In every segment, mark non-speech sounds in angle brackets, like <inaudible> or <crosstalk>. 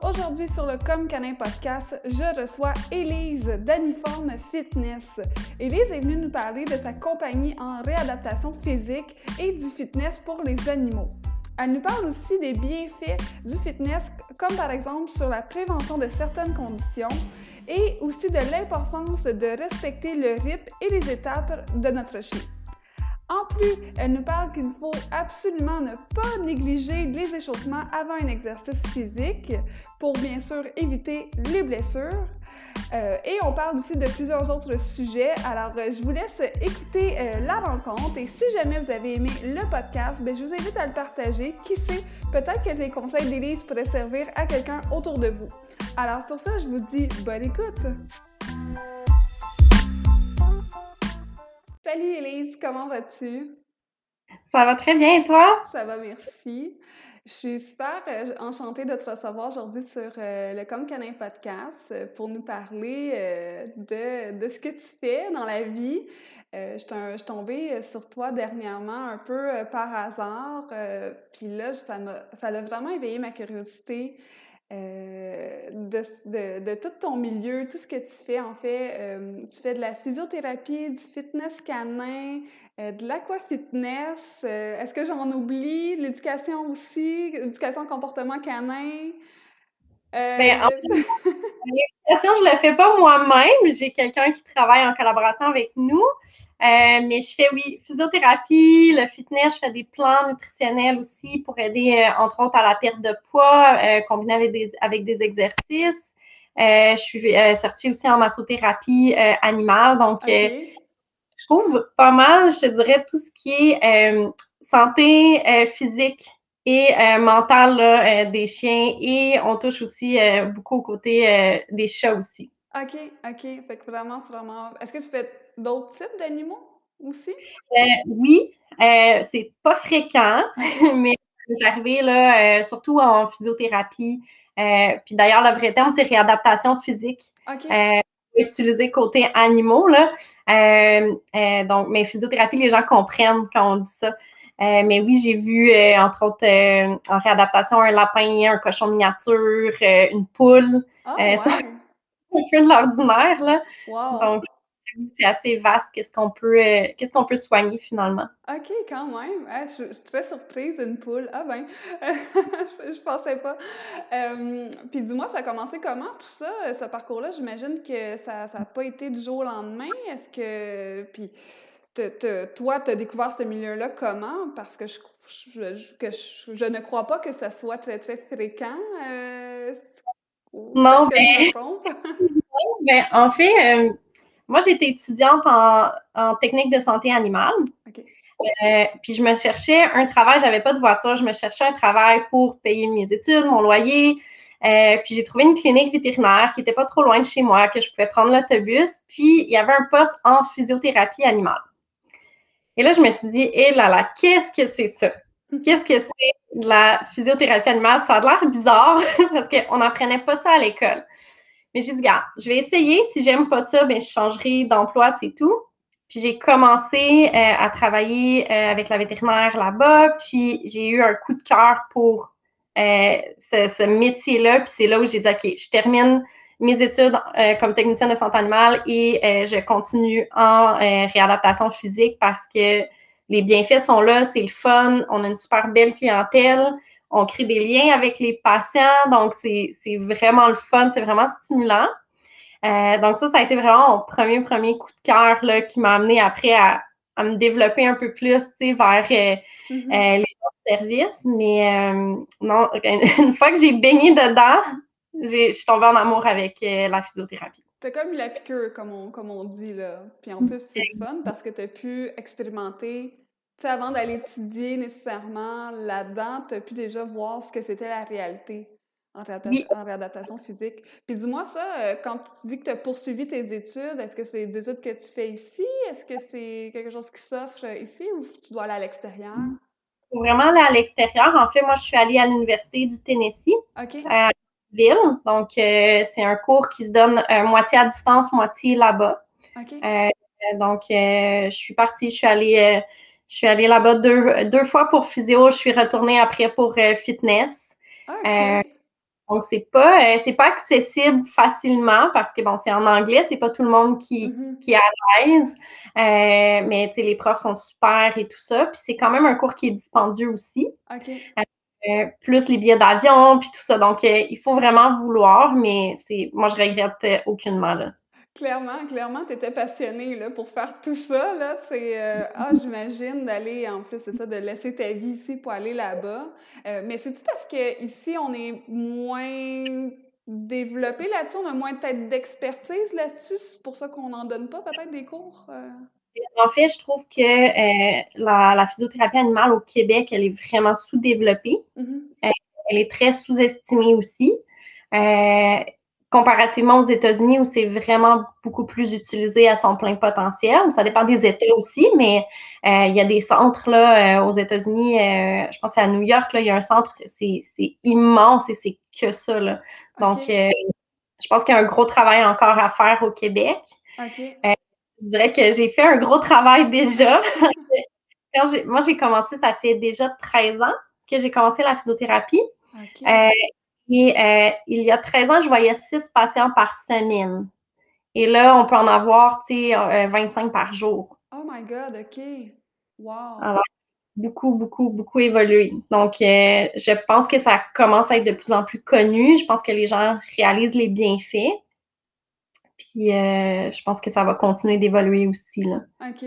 Aujourd'hui sur le Comme Canin podcast, je reçois Élise d'Aniforme Fitness. Élise est venue nous parler de sa compagnie en réadaptation physique et du fitness pour les animaux. Elle nous parle aussi des bienfaits du fitness, comme par exemple sur la prévention de certaines conditions et aussi de l'importance de respecter le rythme et les étapes de notre chien. En plus, elle nous parle qu'il faut absolument ne pas négliger les échauffements avant un exercice physique pour bien sûr éviter les blessures. Euh, et on parle aussi de plusieurs autres sujets. Alors, euh, je vous laisse écouter euh, la rencontre et si jamais vous avez aimé le podcast, ben, je vous invite à le partager. Qui sait, peut-être que les conseils d'Élise pourraient servir à quelqu'un autour de vous. Alors, sur ça, je vous dis bonne écoute! Salut Elise, comment vas-tu? Ça va très bien et toi? Ça va, merci. Je suis super euh, enchantée de te recevoir aujourd'hui sur euh, le Comme Canin Podcast euh, pour nous parler de, de, ce que tu fais dans la vie. je suis tombée sur toi dernièrement un peu par hasard, puis là, ça a vraiment éveillé ma curiosité. Euh, de, de, tout ton milieu, tout ce que tu fais. En fait, euh, tu fais de la physiothérapie, du fitness canin, euh, de l'aquafitness. Est-ce que j'en oublie? L'éducation aussi, l'éducation comportement canin. Ben, l'éducation, je ne le fais pas moi-même. J'ai quelqu'un qui travaille en collaboration avec nous. Euh, mais je fais, oui, physiothérapie, le fitness, je fais des plans nutritionnels aussi pour aider, euh, entre autres, à la perte de poids, euh, combiné avec des, avec des exercices. je suis certifiée aussi en massothérapie animale. Donc, je trouve pas mal, je te dirais, tout ce qui est santé physique et mentale des chiens. Et on touche aussi beaucoup au côté des chats aussi. OK, OK. Fait que vraiment, c'est vraiment. Est-ce que tu fais d'autres types d'animaux aussi? Euh, oui, euh, c'est pas fréquent, <laughs> mais c'est arrivé là, euh, surtout en physiothérapie. puis d'ailleurs, le vrai terme, c'est réadaptation physique. OK. utiliser côté animaux, là. donc, mais physiothérapie, les gens comprennent quand on dit ça. Mais oui, j'ai vu, entre autres, en réadaptation, un lapin, un cochon miniature, une poule. Ouais <laughs> un peu de l'ordinaire. Là. Donc, c'est assez vaste qu'est-ce qu'on peut, euh, qu'est-ce qu'on peut soigner finalement. OK, quand même. Ah, je, suis très surprise, une poule. Ah ben, je, <laughs> je, pensais pas. Euh, puis dis-moi, ça a commencé comment tout ça, ce parcours-là? J'imagine que ça n'a pas été du jour au lendemain. Est-ce que... Puis toi, tu as découvert ce milieu-là comment? Parce que je, que je, ne crois pas que ça soit très, très fréquent. Euh, <laughs> non, mais... En fait, euh, moi, j'étais étudiante en, technique de santé animale. Euh, puis je me cherchais un travail, j'avais pas de voiture, je me cherchais un travail pour payer mes études, mon loyer. Euh, puis j'ai trouvé une clinique vétérinaire qui était pas trop loin de chez moi, que je pouvais prendre l'autobus. Puis il y avait un poste en physiothérapie animale. Et là, je me suis dit, hé là là, qu'est-ce que c'est ça? Qu'est-ce que c'est la physiothérapie animale? Ça a l'air bizarre <laughs> parce qu'on n'apprenait pas ça à l'école. Mais j'ai dit, regarde, je vais essayer. Si j'aime pas ça, ben, je changerai d'emploi, c'est tout. Puis j'ai commencé euh, à travailler euh, avec la vétérinaire là-bas. Puis j'ai eu un coup de cœur pour euh, ce, métier-là. Puis c'est là où j'ai dit, OK, je termine mes études comme technicienne de santé animale et je continue en réadaptation physique parce que les bienfaits sont là, c'est le fun, on a une super belle clientèle, on crée des liens avec les patients, donc c'est vraiment le fun, c'est vraiment stimulant. Euh, donc ça, ça a été vraiment mon premier, premier coup de cœur qui m'a amené après à, me développer un peu plus vers euh, mm-hmm. euh, les autres services. Mais non, <laughs> une fois que j'ai baigné dedans, je suis tombée en amour avec la physiothérapie. T'as comme eu la piqûre, comme on, comme on dit, là. Puis en plus, c'est fun parce que tu as pu expérimenter, tu sais, avant d'aller étudier nécessairement là-dedans, tu as pu déjà voir ce que c'était la réalité en, réadaptation physique. Puis dis-moi ça, euh, quand tu dis que tu as poursuivi tes études, est-ce que c'est des études que tu fais ici? Est-ce que c'est quelque chose qui s'offre ici ou tu dois aller à l'extérieur? Vraiment aller à l'extérieur. En fait, moi, je suis allée à l'Université du Tennessee. OK. Euh, ville. Donc, euh, c'est un cours qui se donne euh, moitié à distance, moitié là-bas. Euh, donc, je suis partie, je suis allée, je suis allée là-bas deux, deux, fois pour physio. Je suis retournée après pour fitness. Donc, c'est pas, c'est pas accessible facilement parce que, bon, c'est en anglais, c'est pas tout le monde qui, mm-hmm. qui est à l'aise. mais, tu sais, les profs sont super et tout ça. Puis, c'est quand même un cours qui est dispendieux aussi. OK. Euh, plus les billets d'avion, puis tout ça. Donc, euh, il faut vraiment vouloir, mais c'est moi, je regrette euh, aucunement. Là. Clairement, clairement, tu étais passionnée là, pour faire tout ça. Là, <laughs> ah, j'imagine d'aller, en plus, c'est ça, de laisser ta vie ici pour aller là-bas. mais c'est-tu parce qu'ici, on est moins développé là-dessus, on a moins peut-être d'expertise là-dessus, c'est pour ça qu'on n'en donne pas peut-être des cours? En fait, je trouve que euh, la, physiothérapie animale au Québec, elle est vraiment sous-développée. Mm-hmm. Euh, elle est très sous-estimée aussi. Euh, comparativement aux États-Unis, où c'est vraiment beaucoup plus utilisé à son plein potentiel. Ça dépend des États aussi, mais il y a des centres là, aux États-Unis, je pense à New York, là, il y a un centre, c'est immense et c'est que ça. Donc, je pense qu'il y a un gros travail encore à faire au Québec. Je dirais que j'ai fait un gros travail déjà. <laughs> moi, j'ai commencé, ça fait déjà 13 ans que j'ai commencé la physiothérapie. Euh, et euh, il y a 13 ans, je voyais 6 patients par semaine. Et là, on peut en avoir, tu sais, 25 euh, par jour. Oh my God, OK. Wow. Alors, beaucoup, beaucoup, beaucoup évolué. Donc, je pense que ça commence à être de plus en plus connu. Je pense que les gens réalisent les bienfaits. Puis euh, je pense que ça va continuer d'évoluer aussi. Là. OK.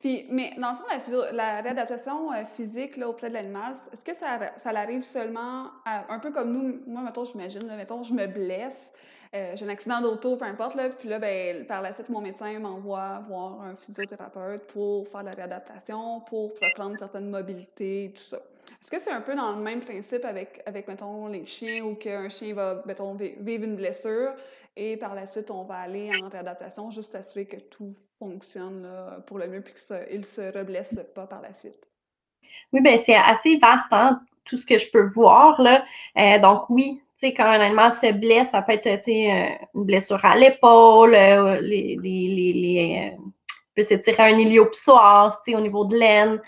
Puis, mais dans le fond, la, réadaptation euh, physique là, auprès de l'animal, est-ce que ça, ça arrive seulement un peu comme nous? Moi, mettons, j'imagine, mettons, je me blesse, euh, j'ai un accident d'auto, peu importe, là, puis là, ben, par la suite, mon médecin m'envoie voir un physiothérapeute pour faire la réadaptation, pour reprendre certaines mobilités, tout ça. Est-ce que c'est un peu dans le même principe avec, avec mettons, les chiens ou qu'un chien va, mettons, vivre une blessure et par la suite, on va aller en réadaptation juste s'assurer que tout fonctionne pour le mieux puis qu'il ne se reblesse pas par la suite? Oui, bien, c'est assez vaste, hein, tout ce que je peux voir. Là. Euh, donc, oui, quand un animal se blesse, ça peut être euh, une blessure à l'épaule, euh, les, les, les, peut s'étirer un iliopsoas, au niveau de l'aine.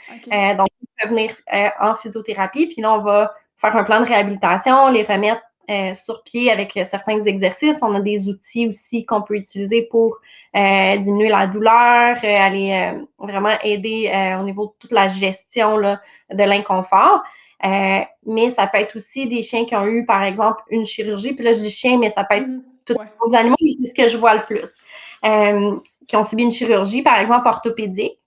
donc, on peut venir en physiothérapie, puis là, on va faire un plan de réhabilitation, les remettre euh, sur pied avec euh, certains exercices. On a des outils aussi qu'on peut utiliser pour euh, diminuer la douleur, aller vraiment aider au niveau de toute la gestion là, de l'inconfort. mais ça peut être aussi des chiens qui ont eu, par exemple, une chirurgie. Puis là, je dis chien, mais ça peut être mm-hmm. tous les animaux, mais c'est ce que je vois le plus. qui ont subi une chirurgie, par exemple, orthopédique.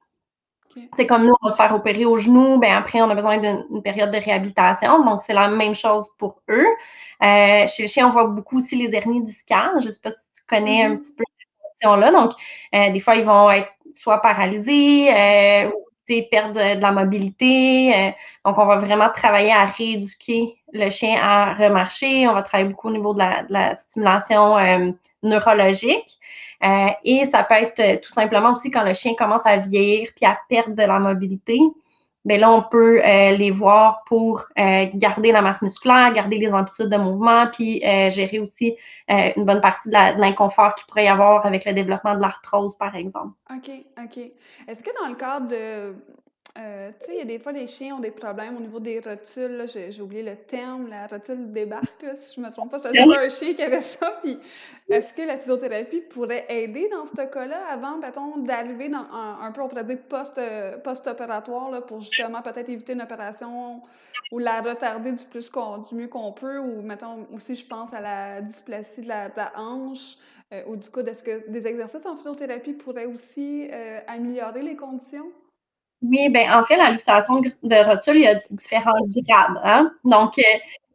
C'est comme nous, on va se faire opérer au genou, ben après, on a besoin d'une période de réhabilitation. Donc, c'est la même chose pour eux. Euh, chez les chiens, on voit beaucoup aussi les hernies discales. Je ne sais pas si tu connais un mm-hmm. petit peu cette question-là. Donc, euh, des fois, ils vont être soit paralysés euh, ou perdre de, la mobilité. donc, on va vraiment travailler à rééduquer le chien à remarcher. On va travailler beaucoup au niveau de la stimulation neurologique. Euh, et ça peut être euh, tout simplement aussi quand le chien commence à vieillir puis à perdre de la mobilité. Bien là, on peut euh, les voir pour garder la masse musculaire, garder les amplitudes de mouvement, puis gérer aussi une bonne partie de l'inconfort qu'il pourrait y avoir avec le développement de l'arthrose, par exemple. OK, OK. Est-ce que dans le cadre de euh, tu sais, il y a des fois, les chiens ont des problèmes au niveau des rotules. J'ai oublié le terme, la rotule débarque, si je ne me trompe pas. C'est un chien qui avait ça. est-ce que la physiothérapie pourrait aider dans ce cas-là avant, mettons, d'arriver dans un, peu, on pourrait dire, post, post-opératoire pour justement peut-être éviter une opération ou la retarder du, plus du mieux qu'on peut? Ou, mettons, aussi, je pense à la dysplasie de la, hanche. Euh, ou du coup, est-ce que des exercices en physiothérapie pourraient aussi euh, améliorer les conditions? Oui, ben en fait, la luxation de rotule, il y a différents grades. Hein. Donc, euh,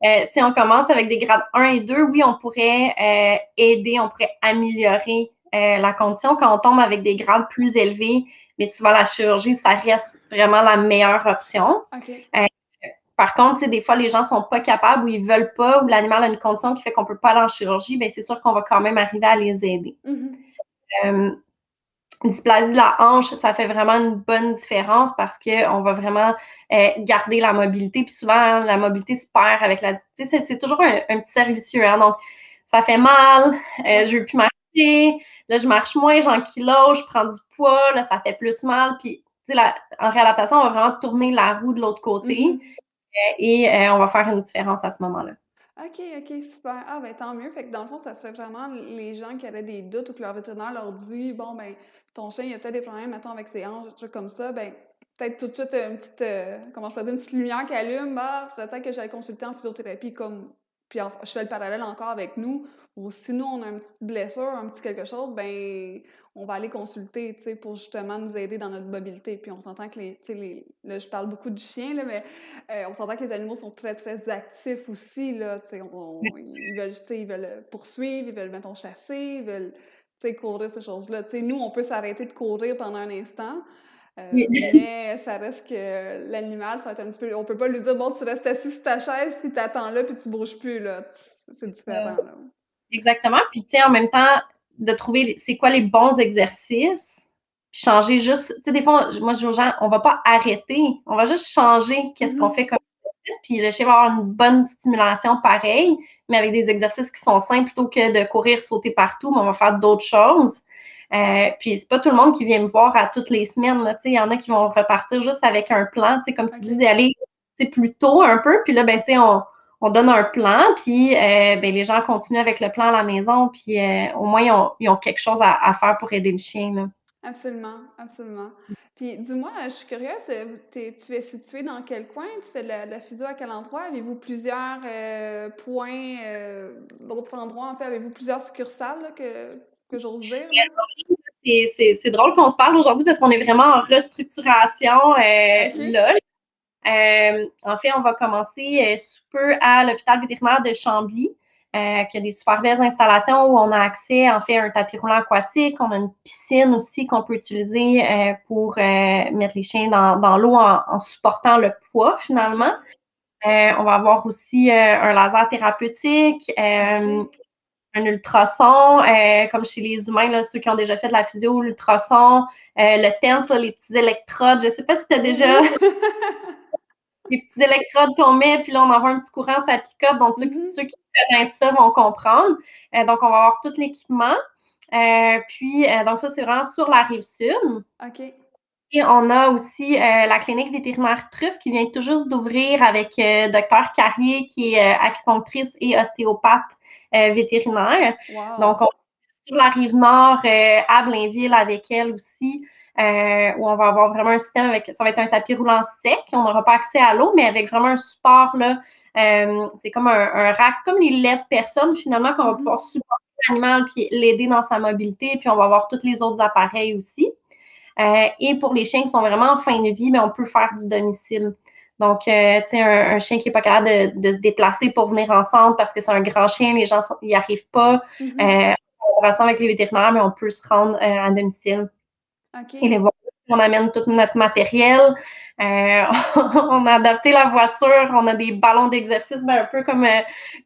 euh, si on commence avec des grades 1 et 2, oui, on pourrait euh, aider, on pourrait améliorer la condition. Quand on tombe avec des grades plus élevés, mais souvent la chirurgie, ça reste vraiment la meilleure option. par contre, des fois, les gens ne sont pas capables ou ils ne veulent pas, ou l'animal a une condition qui fait qu'on ne peut pas aller en chirurgie, bien, c'est sûr qu'on va quand même arriver à les aider. Mm-hmm dysplasie de la hanche, ça fait vraiment une bonne différence parce qu'on va vraiment euh, garder la mobilité. Puis souvent, la mobilité se perd avec la. Tu sais, c'est toujours un, petit servicieux. Hein? Donc, ça fait mal, euh, je veux plus marcher. Là, je marche moins, j'en kilo, je prends du poids, là, ça fait plus mal. Puis, tu sais, en réadaptation, on va vraiment tourner la roue de l'autre côté mm-hmm. euh, et on va faire une différence à ce moment-là. OK, OK, super. Ah, ben tant mieux. Fait que dans le fond, ça serait vraiment les gens qui auraient des doutes ou que leur vétérinaire leur dit Bon, ben, ton chien, il a peut-être des problèmes, mettons, avec ses hanches, trucs comme ça. Ben, peut-être tout de suite une petite, euh, comment je faisais, une petite lumière qui allume. Bah, c'est peut-être que j'allais consulter en physiothérapie comme puis je fais le parallèle encore avec nous, ou si nous, on a une petite blessure, un petit quelque chose, ben on va aller consulter, tu sais, pour justement nous aider dans notre mobilité. Puis on s'entend que les, tu sais, les, là, je parle beaucoup du chien, là, mais euh, on s'entend que les animaux sont très, très actifs aussi, là, tu sais, <laughs> ils veulent, tu sais, ils veulent poursuivre, ils veulent, mettons, chasser, ils veulent, tu sais, courir, ces choses-là. Tu sais, nous, on peut s'arrêter de courir pendant un instant, euh, mais ça reste que l'animal, ça va être un petit peu. On peut pas lui dire, bon, tu restes assis sur ta chaise, puis t'attends là, puis tu bouges plus, là. C'est différent, là. Exactement. Puis, tu sais, en même temps, de trouver c'est quoi les bons exercices, changer juste. Tu sais, des fois, moi, je dis aux gens, on va pas arrêter, on va juste changer qu'est-ce qu'on mm-hmm. fait comme exercice, puis le chien va avoir une bonne stimulation pareille, mais avec des exercices qui sont simples plutôt que de courir, sauter partout, mais on va faire d'autres choses. Euh, puis c'est pas tout le monde qui vient me voir à toutes les semaines. Il y en a qui vont repartir juste avec un plan, comme tu dis, d'aller plus tôt un peu. Puis là, ben, on, on donne un plan, puis euh, ben, les gens continuent avec le plan à la maison, puis euh, au moins ils ont, quelque chose à, faire pour aider le chien. Absolument, absolument. Puis dis-moi, je suis curieuse, tu es situé dans quel coin? Tu fais de la, physio à quel endroit? Avez-vous plusieurs points, d'autres endroits? En fait, avez-vous plusieurs succursales que, que j'ose dire? C'est drôle qu'on se parle aujourd'hui parce qu'on est vraiment en restructuration euh, là. Euh, en fait, on va commencer euh, sous peu à l'hôpital vétérinaire de Chambly, qui a des super belles installations où on a accès en fait à un tapis roulant aquatique. On a une piscine aussi qu'on peut utiliser pour mettre les chiens dans, l'eau en, supportant le poids finalement. on va avoir aussi un laser thérapeutique, un ultrason, euh, comme chez les humains, là, ceux qui ont déjà fait de la physio, l'ultrason, euh, le TENS, les petits électrodes. Je ne sais pas si tu as déjà <laughs> les petits électrodes qu'on met, puis là, on envoie un petit courant, ça picote. Donc, ceux, ceux qui connaissent ça vont comprendre. Euh, donc, on va avoir tout l'équipement. puis, donc, ça, c'est vraiment sur la rive sud. OK. Et on a aussi la clinique vétérinaire Truffe qui vient tout juste d'ouvrir avec Docteur Carrier, qui est acupunctrice et ostéopathe euh, vétérinaire. Donc, on est sur la rive nord euh, à Blainville avec elle aussi. Euh, où on va avoir vraiment un système avec, ça va être un tapis roulant sec, on n'aura pas accès à l'eau, mais avec vraiment un support, là, c'est comme un, rack, comme les lèvres-personnes, finalement, qu'on va mm-hmm. pouvoir supporter l'animal puis l'aider dans sa mobilité, puis on va avoir tous les autres appareils aussi. Et pour les chiens qui sont vraiment en fin de vie, mais ben, on peut faire du domicile. Donc, euh, tu sais, un, chien qui n'est pas capable de, se déplacer pour venir ensemble parce que c'est un grand chien, les gens n'y arrivent pas. Euh, on avec les vétérinaires, mais on peut se rendre euh, à domicile. Et les on amène tout notre matériel. Euh, <laughs> on a adapté la voiture. On a des ballons d'exercice, ben, un peu comme,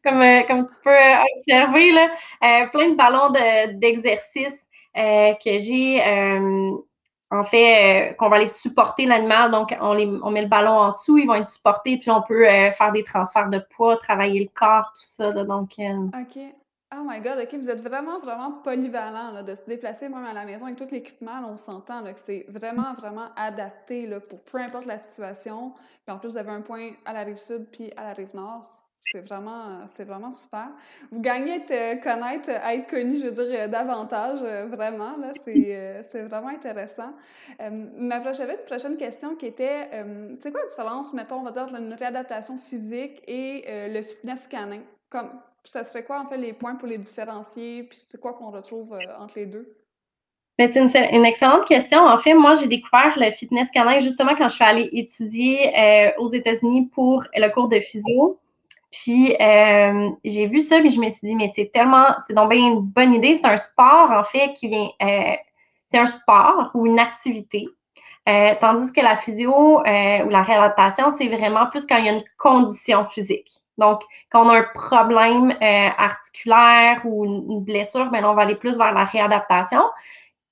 comme, comme tu peux observer, là. plein de ballons d'exercice que j'ai en fait, euh, qu'on va aller supporter l'animal. Donc, on, met le ballon en dessous, ils vont être supportés, puis on peut euh, faire des transferts de poids, travailler le corps, tout ça. donc, euh, OK. Oh my God, OK, vous êtes vraiment, vraiment polyvalent là, de se déplacer même à la maison avec tout l'équipement. On s'entend que c'est vraiment, vraiment adapté là, pour peu importe la situation. Puis en plus, vous avez un point à la rive sud puis à la rive nord. C'est vraiment, c'est vraiment super. Vous gagnez à te connaître, à être connu, je veux dire, euh, davantage, euh, vraiment. Là, c'est, <laughs> euh, c'est vraiment intéressant. mais j'avais une prochaine question qui était, c'est quoi la différence, mettons, on va dire, entre une réadaptation physique et le fitness canin? Comme, ça serait quoi, en fait, les points pour les différencier? Puis c'est quoi qu'on retrouve entre les deux? Ben, c'est une, une, excellente question. En fait, moi, j'ai découvert le fitness canin justement quand je suis allée étudier aux États-Unis pour le cours de physio. Puis euh, j'ai vu ça, puis je me suis dit, mais c'est tellement, c'est donc bien une bonne idée. C'est un sport, en fait, qui vient, euh, c'est un sport ou une activité. Euh, tandis que la physio ou la réadaptation, c'est vraiment plus quand il y a une condition physique. Donc, quand on a un problème articulaire ou une, blessure, ben on va aller plus vers la réadaptation.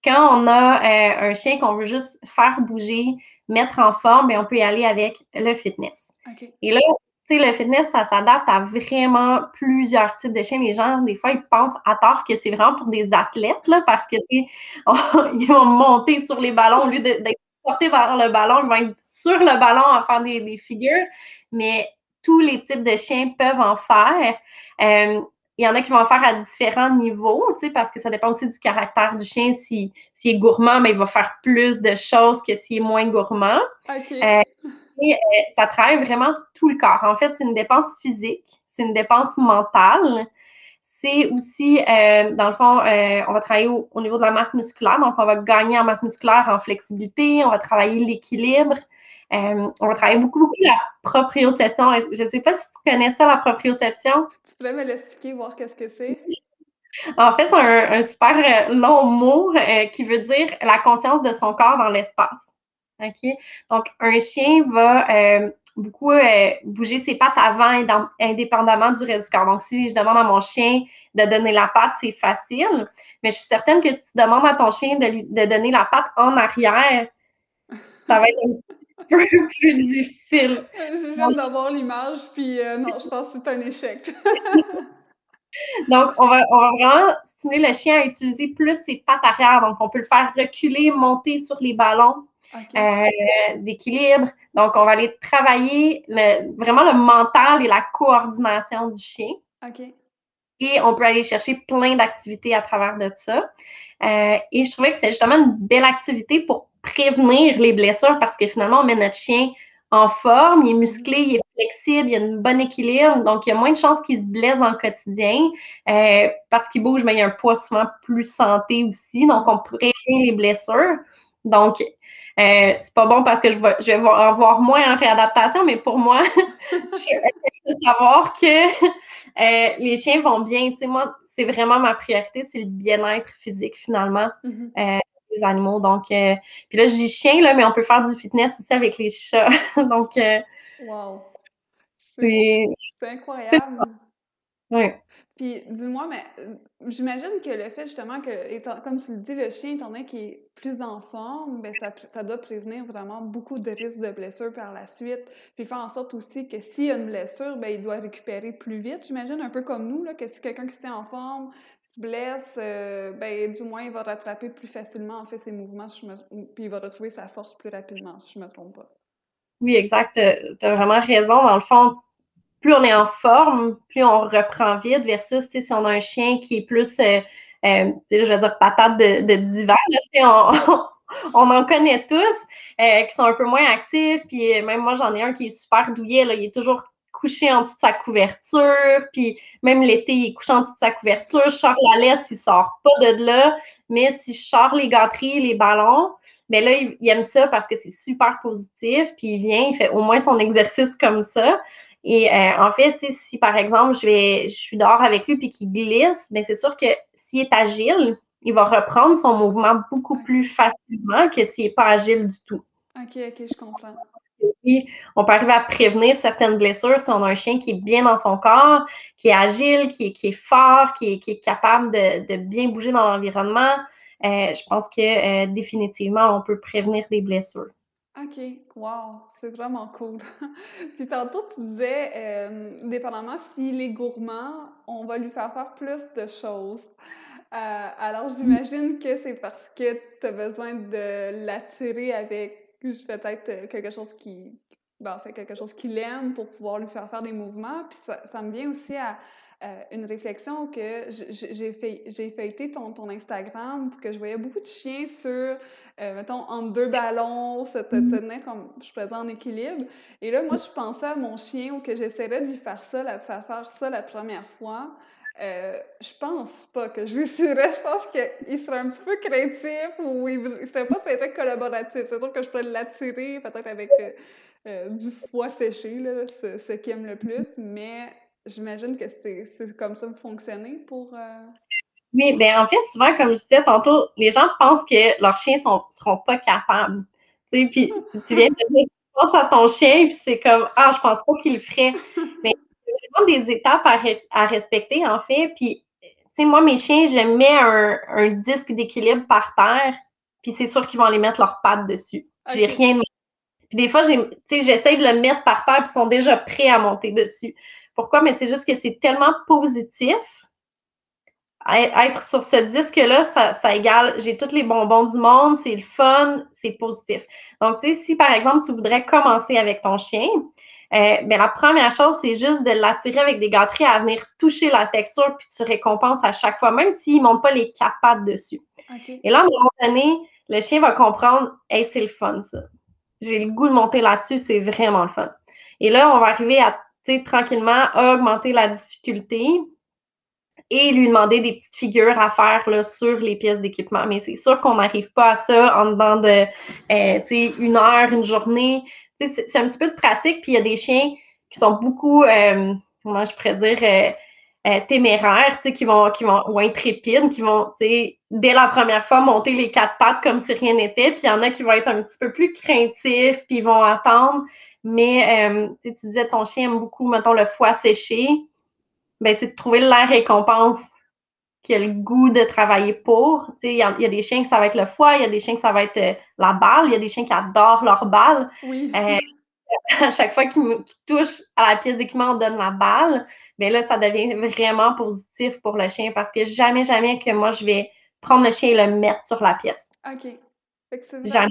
Quand on a un chien qu'on veut juste faire bouger, mettre en forme, ben on peut y aller avec le fitness. Et là, tu sais, le fitness, ça s'adapte à vraiment plusieurs types de chiens. Les gens, des fois, ils pensent à tort que c'est vraiment pour des athlètes, là, parce que, <laughs> ils vont monter sur les ballons au lieu d'être portés vers le ballon, ils vont être sur le ballon à faire des, figures. Mais tous les types de chiens peuvent en faire. Euh, il y en a qui vont en faire à différents niveaux, parce que ça dépend aussi du caractère du chien. S'il si, est gourmand, mais il va faire plus de choses que s'il est moins gourmand. Euh, euh, ça travaille vraiment tout le corps. En fait, c'est une dépense physique, c'est une dépense mentale. C'est aussi, euh, dans le fond, on va travailler au, niveau de la masse musculaire. Donc, on va gagner en masse musculaire, en flexibilité, on va travailler l'équilibre. on va travailler beaucoup, beaucoup la proprioception. Je ne sais pas si tu connais ça, la proprioception. Tu pourrais me l'expliquer, voir qu'est-ce que c'est? En fait, c'est un, super long mot qui veut dire la conscience de son corps dans l'espace. OK? Donc, un chien va euh, beaucoup euh, bouger ses pattes avant indépendamment du reste du corps. Donc, si je demande à mon chien de donner la patte, c'est facile. Mais je suis certaine que si tu demandes à ton chien de, lui, de donner la patte en arrière, ça va être un peu <laughs> plus difficile. Je viens d'avoir l'image, puis euh, non, je pense que c'est un échec. <laughs> Donc, on va, on va, vraiment stimuler le chien à utiliser plus ses pattes arrière. Donc, on peut le faire reculer, monter sur les ballons euh, d'équilibre. Donc, on va aller travailler vraiment le mental et la coordination du chien. Et on peut aller chercher plein d'activités à travers de ça. Euh, et je trouvais que c'est justement une belle activité pour prévenir les blessures parce que finalement, on met notre chien en forme, il est musclé, il est flexible, il a un bon équilibre, donc il y a moins de chances qu'il se blesse dans le quotidien euh, parce qu'il bouge, mais il y a un poids souvent plus santé aussi, donc on prévient les blessures. Donc, euh, c'est pas bon parce que je vais, je vais en voir moins en réadaptation, mais pour moi, <laughs> je suis de savoir que euh, les chiens vont bien. Tu sais, moi, c'est vraiment ma priorité, c'est le bien-être physique finalement mm-hmm. euh, des animaux. Donc, puis là, je dis chien, là, mais on peut faire du fitness aussi avec les chats. <laughs> Donc, wow. C'est incroyable. Oui. Puis, dis-moi, mais j'imagine que le fait justement que, comme tu le dis, le chien, étant donné qu'il est plus en forme, ben ça, ça, doit prévenir vraiment beaucoup de risques de blessures par la suite. Puis faire en sorte aussi que s'il y a une blessure, ben il doit récupérer plus vite, j'imagine, un peu comme nous, là, que si quelqu'un qui se tient en forme se blesse, euh, ben du moins il va rattraper plus facilement en fait ses mouvements, puis il va retrouver sa force plus rapidement, si je me trompe pas. Oui, exact. Tu as vraiment raison. Dans le fond, plus on est en forme, plus on reprend vite versus si on a un chien qui est plus, euh, euh, je vais dire, patate de, de d'hiver. <laughs> on, en connaît tous euh, qui sont un peu moins actifs. Puis même moi, j'en ai un qui est super douillet. Là, il est toujours couché en dessous de sa couverture. Puis même l'été, il est couché en dessous de sa couverture. Je sors la laisse, il sort pas de là. Mais si je sors les gâteries, les ballons, ben là, il aime ça parce que c'est super positif. Puis il vient, il fait au moins son exercice comme ça. Et euh, en fait, si par exemple, je, vais, je suis dehors avec lui puis qu'il glisse, bien, c'est sûr que s'il est agile, il va reprendre son mouvement beaucoup plus facilement que s'il n'est pas agile du tout. OK, OK, je comprends. Et on peut arriver à prévenir certaines blessures si on a un chien qui est bien dans son corps, qui est agile, qui est, qui est fort, qui est, qui est capable de, de, bien bouger dans l'environnement. Euh, je pense que euh, définitivement, on peut prévenir des blessures. OK, wow, c'est vraiment cool. <laughs> Puis tantôt, tu disais, euh, dépendamment s'il est gourmand, on va lui faire faire plus de choses. Euh, alors, j'imagine que c'est parce que tu as besoin de l'attirer avec peut-être quelque chose qui, ben, fait quelque chose qu'il aime pour pouvoir lui faire faire des mouvements. Puis ça, ça me vient aussi à, euh, une réflexion que j'ai fait, j'ai feuilleté ton, ton Instagram, que je voyais beaucoup de chiens sur, euh, mettons, entre deux ballons, se, tenir comme je faisais en équilibre. Et là, moi, je pensais à mon chien ou que j'essaierais de lui faire ça, la, faire faire ça la première fois. Euh, je pense pas que je réussirais. Je pense qu'il serait un petit peu craintif ou il, serait pas très, très collaboratif. C'est sûr que je pourrais l'attirer, peut-être avec euh, du foie séché, là, ce, ce qu'il aime le plus, mais J'imagine que c'est comme ça que vous fonctionnez pour. Euh, oui, bien en fait, souvent, comme je disais tantôt, les gens pensent que leurs chiens ne seront pas capables. Tu sais, puis <laughs> tu viens de dire, tu penses à ton chien, puis c'est comme Ah, je pense pas qu'il le ferait. Mais il y a vraiment des étapes à, respecter, en fait. Puis, tu sais, moi, mes chiens, je mets un, un disque d'équilibre par terre, puis c'est sûr qu'ils vont aller mettre leurs pattes dessus. J'ai rien Puis des fois, j'essaie de le mettre par terre, puis ils sont déjà prêts à monter dessus. Pourquoi? Mais c'est juste que c'est tellement positif. Être sur ce disque-là, ça, égale j'ai tous les bonbons du monde, c'est le fun, c'est positif. Donc, tu sais, si par exemple, tu voudrais commencer avec ton chien, euh, ben, la première chose, c'est juste de l'attirer avec des gâteries à venir toucher la texture, puis tu récompenses à chaque fois, même s'il ne monte pas les quatre pattes dessus. Et là, à un moment donné, le chien va comprendre Hey, c'est le fun, ça. J'ai le goût de monter là-dessus, c'est vraiment le fun. Et là, on va arriver à tranquillement augmenter la difficulté et lui demander des petites figures à faire là, sur les pièces d'équipement. Mais c'est sûr qu'on n'arrive pas à ça en dedans de euh, une heure, une journée. C'est un petit peu de pratique. Puis il y a des chiens qui sont beaucoup, euh, comment je pourrais dire, euh, téméraires, qui vont, qui vont, ou intrépides, qui vont, dès la première fois, monter les quatre pattes comme si rien n'était. Puis il y en a qui vont être un petit peu plus craintifs, puis ils vont attendre. Mais euh, tu disais, ton chien aime beaucoup, mettons, le foie séché. Ben, c'est de trouver la récompense qui a le goût de travailler pour. Il y, a des chiens que ça va être le foie, il y a des chiens que ça va être euh, la balle, il y a des chiens qui adorent leur balle. Oui. Euh, à chaque fois qu'ils touchent à la pièce d'équipement, on donne la balle. Mais ben là, ça devient vraiment positif pour le chien parce que jamais, jamais que moi, je vais prendre le chien et le mettre sur la pièce. OK. Jamais.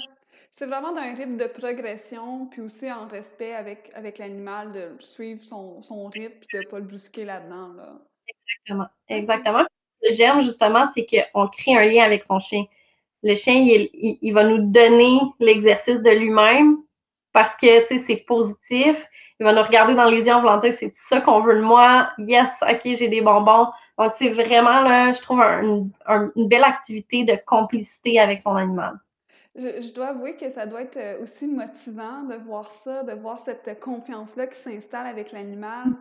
C'est vraiment d'un rythme de progression, puis aussi en respect avec, avec l'animal, de suivre son, son rythme, puis de ne pas le brusquer là-dedans. Là. Exactement. Exactement. Ce que j'aime, justement, c'est qu'on crée un lien avec son chien. Le chien, il, il, va nous donner l'exercice de lui-même parce que, tu sais, c'est positif. Il va nous regarder dans les yeux en voulant dire c'est ça qu'on veut de moi. Yes, OK, j'ai des bonbons. Donc, c'est vraiment, là, je trouve, une belle activité de complicité avec son animal. Je, dois avouer que ça doit être euh, aussi motivant de voir ça, de voir cette confiance-là qui s'installe avec l'animal,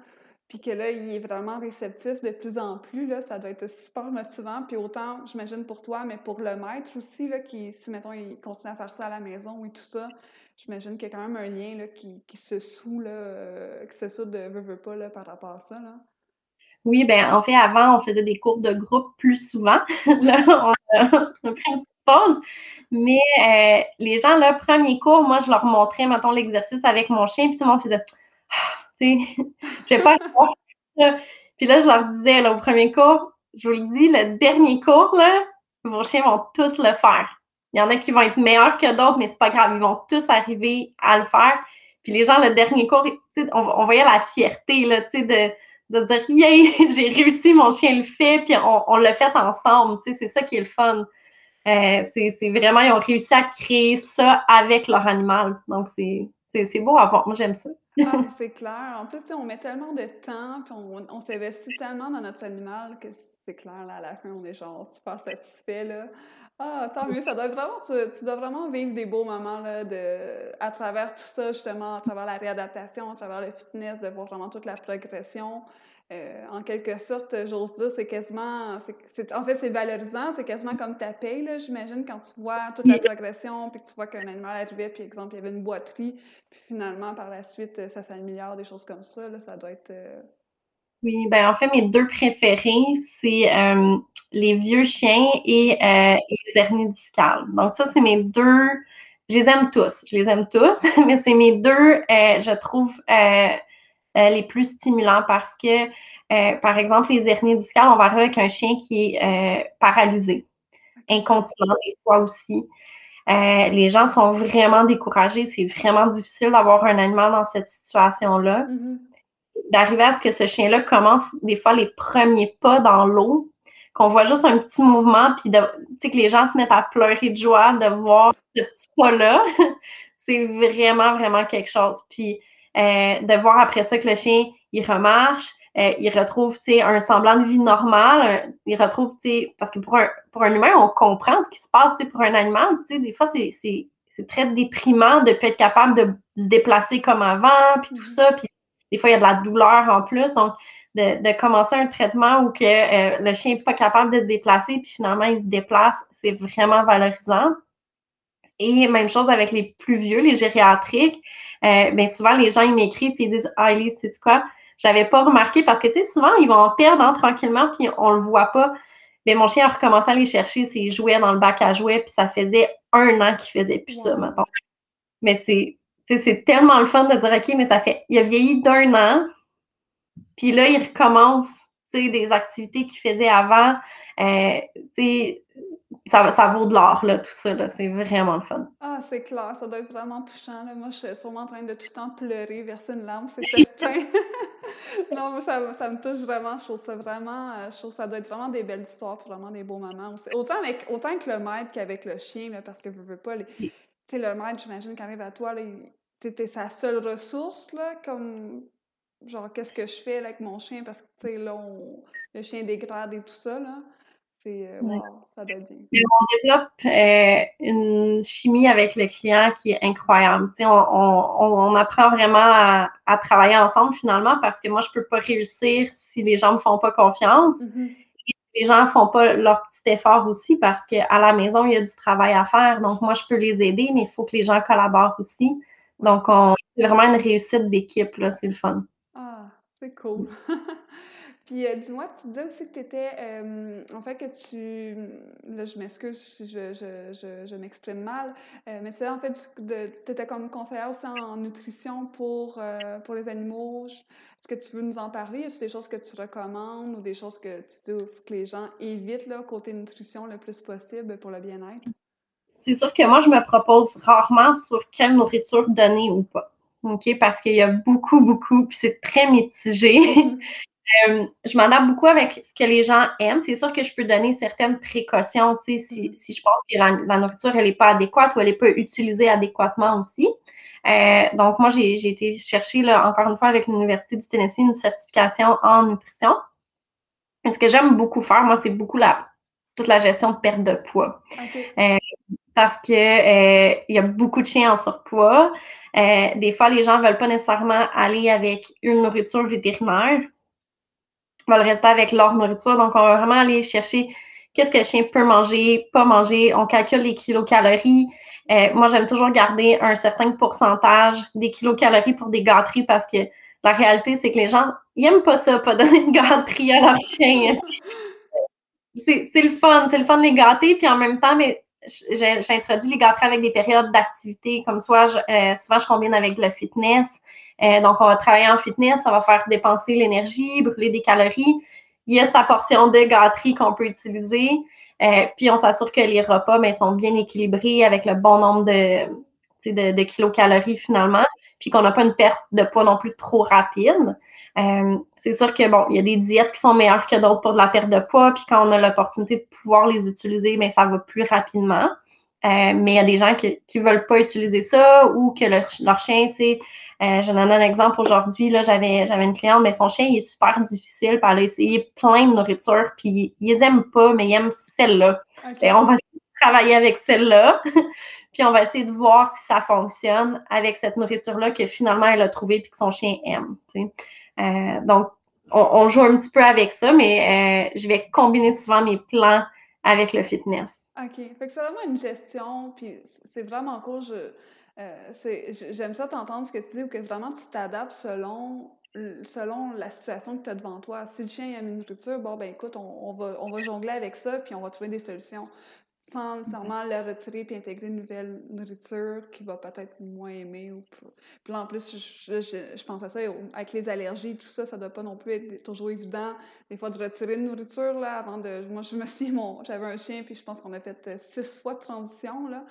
puis que là, il est vraiment réceptif de plus en plus. Là, ça doit être super motivant. Puis autant, j'imagine pour toi, mais pour le maître aussi, là, qui, si, mettons, il continue à faire ça à la maison et tout ça, j'imagine qu'il y a quand même un lien là, qui, se soue, euh, qui se soue de veut, veut pas là, par rapport à ça. Là. Oui, ben en fait, avant, on faisait des cours de groupe plus souvent. <laughs> là, on Mais euh, les gens, le premier cours, moi, je leur montrais, mettons, l'exercice avec mon chien, puis tout le monde faisait ah, tu sais, <laughs> je vais pas Puis là, je leur disais, là, au premier cours, je vous le dis, le dernier cours, là, vos chiens vont tous le faire. Il y en a qui vont être meilleurs que d'autres, mais c'est pas grave, ils vont tous arriver à le faire. Puis les gens, le dernier cours, on, on voyait la fierté, là, tu sais, de de dire Yay, <laughs> j'ai réussi, mon chien le fait, puis on, on l'a fait ensemble. Tu sais, c'est ça qui est le fun. Euh, c'est vraiment, ils ont réussi à créer ça avec leur animal. Donc, c'est beau à voir. Moi, j'aime ça. ah, <laughs> c'est clair. En plus, on met tellement de temps, puis on, on s'investit tellement dans notre animal que c'est clair, là, à la fin, on est genre super satisfait, là. Ah, tant mieux, ça doit vraiment, tu, tu, dois vraiment vivre des beaux moments, là, de, à travers tout ça, justement, à travers la réadaptation, à travers le fitness, de voir vraiment toute la progression. Euh, en quelque sorte, j'ose dire, c'est quasiment, en fait, c'est valorisant, c'est quasiment comme ta paye, j'imagine, quand tu vois toute la progression, puis que tu vois qu'un animal arrivait, puis exemple, il y avait une boîterie, puis finalement, par la suite, ça s'améliore, des choses comme ça, là, ça doit être... Euh, oui, ben en fait, mes deux préférés, c'est euh, les vieux chiens et, euh, les hernies discales. Donc, ça, c'est mes deux. Je les aime tous. Je les aime tous, <laughs> mais c'est mes deux, je trouve, les plus stimulants parce que, par exemple, les hernies discales, on va arriver avec un chien qui est paralysé, incontinent des fois aussi. les gens sont vraiment découragés. C'est vraiment difficile d'avoir un animal dans cette situation-là. Mm-hmm d'arriver à ce que ce chien-là commence des fois les premiers pas dans l'eau, qu'on voit juste un petit mouvement, puis que les gens se mettent à pleurer de joie de voir ce petit pas-là, <laughs> c'est vraiment, vraiment quelque chose. Puis euh, de voir après ça que le chien, il remarche, euh, il retrouve un semblant de vie normal, il retrouve, parce que pour un, pour un humain, on comprend ce qui se passe pour un animal. Des fois, c'est très déprimant de ne pas être capable de se déplacer comme avant, puis tout mm-hmm. ça. Puis des fois, il y a de la douleur en plus. Donc, de, commencer un traitement où que, euh, le chien n'est pas capable de se déplacer, puis finalement, il se déplace, c'est vraiment valorisant. Et même chose avec les plus vieux, les gériatriques. Euh, bien souvent, les gens, ils m'écrivent et ils disent Ah, Elise, sais-tu quoi? J'avais pas remarqué parce que, tu sais, souvent, ils vont en perdre hein, tranquillement, puis on le voit pas. Mais mon chien a recommencé à aller chercher ses jouets dans le bac à jouets, puis ça faisait un an qu'il faisait plus ça, maintenant. Mais c'est c'est tellement le fun de dire, OK, mais ça fait, il a vieilli d'un an, puis là, il recommence, des activités qu'il faisait avant. Euh, ça, ça vaut de l'or, là, tout ça. C'est vraiment le fun. Ah, c'est clair. Ça doit être vraiment touchant. Là. Moi, je suis sûrement en train de tout le temps pleurer, verser une larme, c'est certain. <laughs> non, moi, ça, ça, me touche vraiment. Je trouve ça vraiment... Euh, je trouve ça doit être vraiment des belles histoires, vraiment des beaux moments. Autant avec, autant avec le maître qu'avec le chien, là, parce que je veux pas... Les... Tu sais, le maître, j'imagine, qu'arrive à toi, t'es sa seule ressource, là, comme genre qu'est-ce que je fais avec mon chien? Parce que tu sais là le chien dégrade et tout ça là c'est euh, ça on développe euh, une chimie avec le client qui est incroyable. On, on, on, apprend vraiment à, travailler ensemble finalement parce que moi, je ne peux pas réussir si les gens ne me font pas confiance. Mm-hmm. les gens ne font pas leur petit effort aussi parce qu'à la maison, il y a du travail à faire. Donc, moi, je peux les aider, mais il faut que les gens collaborent aussi. Donc, c'est vraiment une réussite d'équipe, c'est le fun. Ah, c'est cool. <laughs> Puis euh, dis-moi, tu disais aussi que tu étais, euh, en fait, que tu, là je m'excuse si je, je, je, je m'exprime mal, euh, mais c'est en fait, tu étais comme conseillère aussi en nutrition pour, pour les animaux. Est-ce que tu veux nous en parler? Est-ce des choses que tu recommandes ou des choses que tu dis que les gens évitent, là, côté nutrition, le plus possible pour le bien-être? C'est sûr que moi, je me propose rarement sur quelle nourriture donner ou pas. OK? Parce qu'il y a beaucoup, beaucoup, puis c'est très mitigé. <laughs> Euh, je m'adapte beaucoup avec ce que les gens aiment. C'est sûr que je peux donner certaines précautions, si, si je pense que la, nourriture, elle n'est pas adéquate ou elle n'est pas utilisée adéquatement aussi. Euh, donc, moi, j'ai été chercher, là, encore une fois, avec l'Université du Tennessee, une certification en nutrition. Et ce que j'aime beaucoup faire, moi, c'est beaucoup la, toute la gestion de perte de poids. Euh, parce que il y a beaucoup de chiens en surpoids. des fois, les gens ne veulent pas nécessairement aller avec une nourriture vétérinaire va le rester avec leur nourriture. Donc, on va vraiment aller chercher qu'est-ce que le chien peut manger, pas manger. On calcule les kilocalories. Euh, moi, j'aime toujours garder un certain pourcentage des kilocalories pour des gâteries parce que la réalité, c'est que les gens, ils n'aiment pas ça, pas donner une gâterie à leur chien. <laughs> c'est le fun, c'est le fun de les gâter. Puis en même temps, mais j'introduis les gâteries avec des périodes d'activité, comme soit, euh, souvent je combine avec le fitness. Euh, donc, on va travailler en fitness, ça va faire dépenser l'énergie, brûler des calories. Il y a sa portion de gâterie qu'on peut utiliser. Euh, puis, on s'assure que les repas mais, sont bien équilibrés avec le bon nombre de, kilocalories finalement. Puis qu'on n'a pas une perte de poids non plus trop rapide. Euh, c'est sûr que bon, il y a des diètes qui sont meilleures que d'autres pour de la perte de poids, puis quand on a l'opportunité de pouvoir les utiliser, mais ça va plus rapidement. mais il y a des gens qui ne veulent pas utiliser ça ou que leur chien, tu sais, euh, je donne un exemple aujourd'hui. J'avais, une cliente, mais son chien, il est super difficile. Puis elle a essayé plein de nourriture, puis ils les aiment pas, mais ils aiment celle-là. Et on va travailler avec celle-là. <laughs> puis on va essayer de voir si ça fonctionne avec cette nourriture-là que finalement elle a trouvée puis que son chien aime. Euh, donc, on, joue un petit peu avec ça, mais euh, je vais combiner souvent mes plans avec le fitness. OK. Fait que c'est vraiment une gestion, puis c'est vraiment cool. Je euh, j'aime ça t'entendre ce que tu dis, ou que vraiment tu t'adaptes selon, selon la situation que tu as devant toi. Si le chien aime une nourriture, bon, ben écoute, on, va, on va jongler avec ça, puis on va trouver des solutions sans nécessairement le retirer puis intégrer une nouvelle nourriture qu'il va peut-être moins aimer. Ou Puis là, en plus, je, je, pense à ça, avec les allergies, tout ça, ça doit pas non plus être toujours évident, des fois, de retirer une nourriture, là, avant de... Moi, je me souviens, j'avais un chien, puis je pense qu'on a fait euh, six fois de transition, là.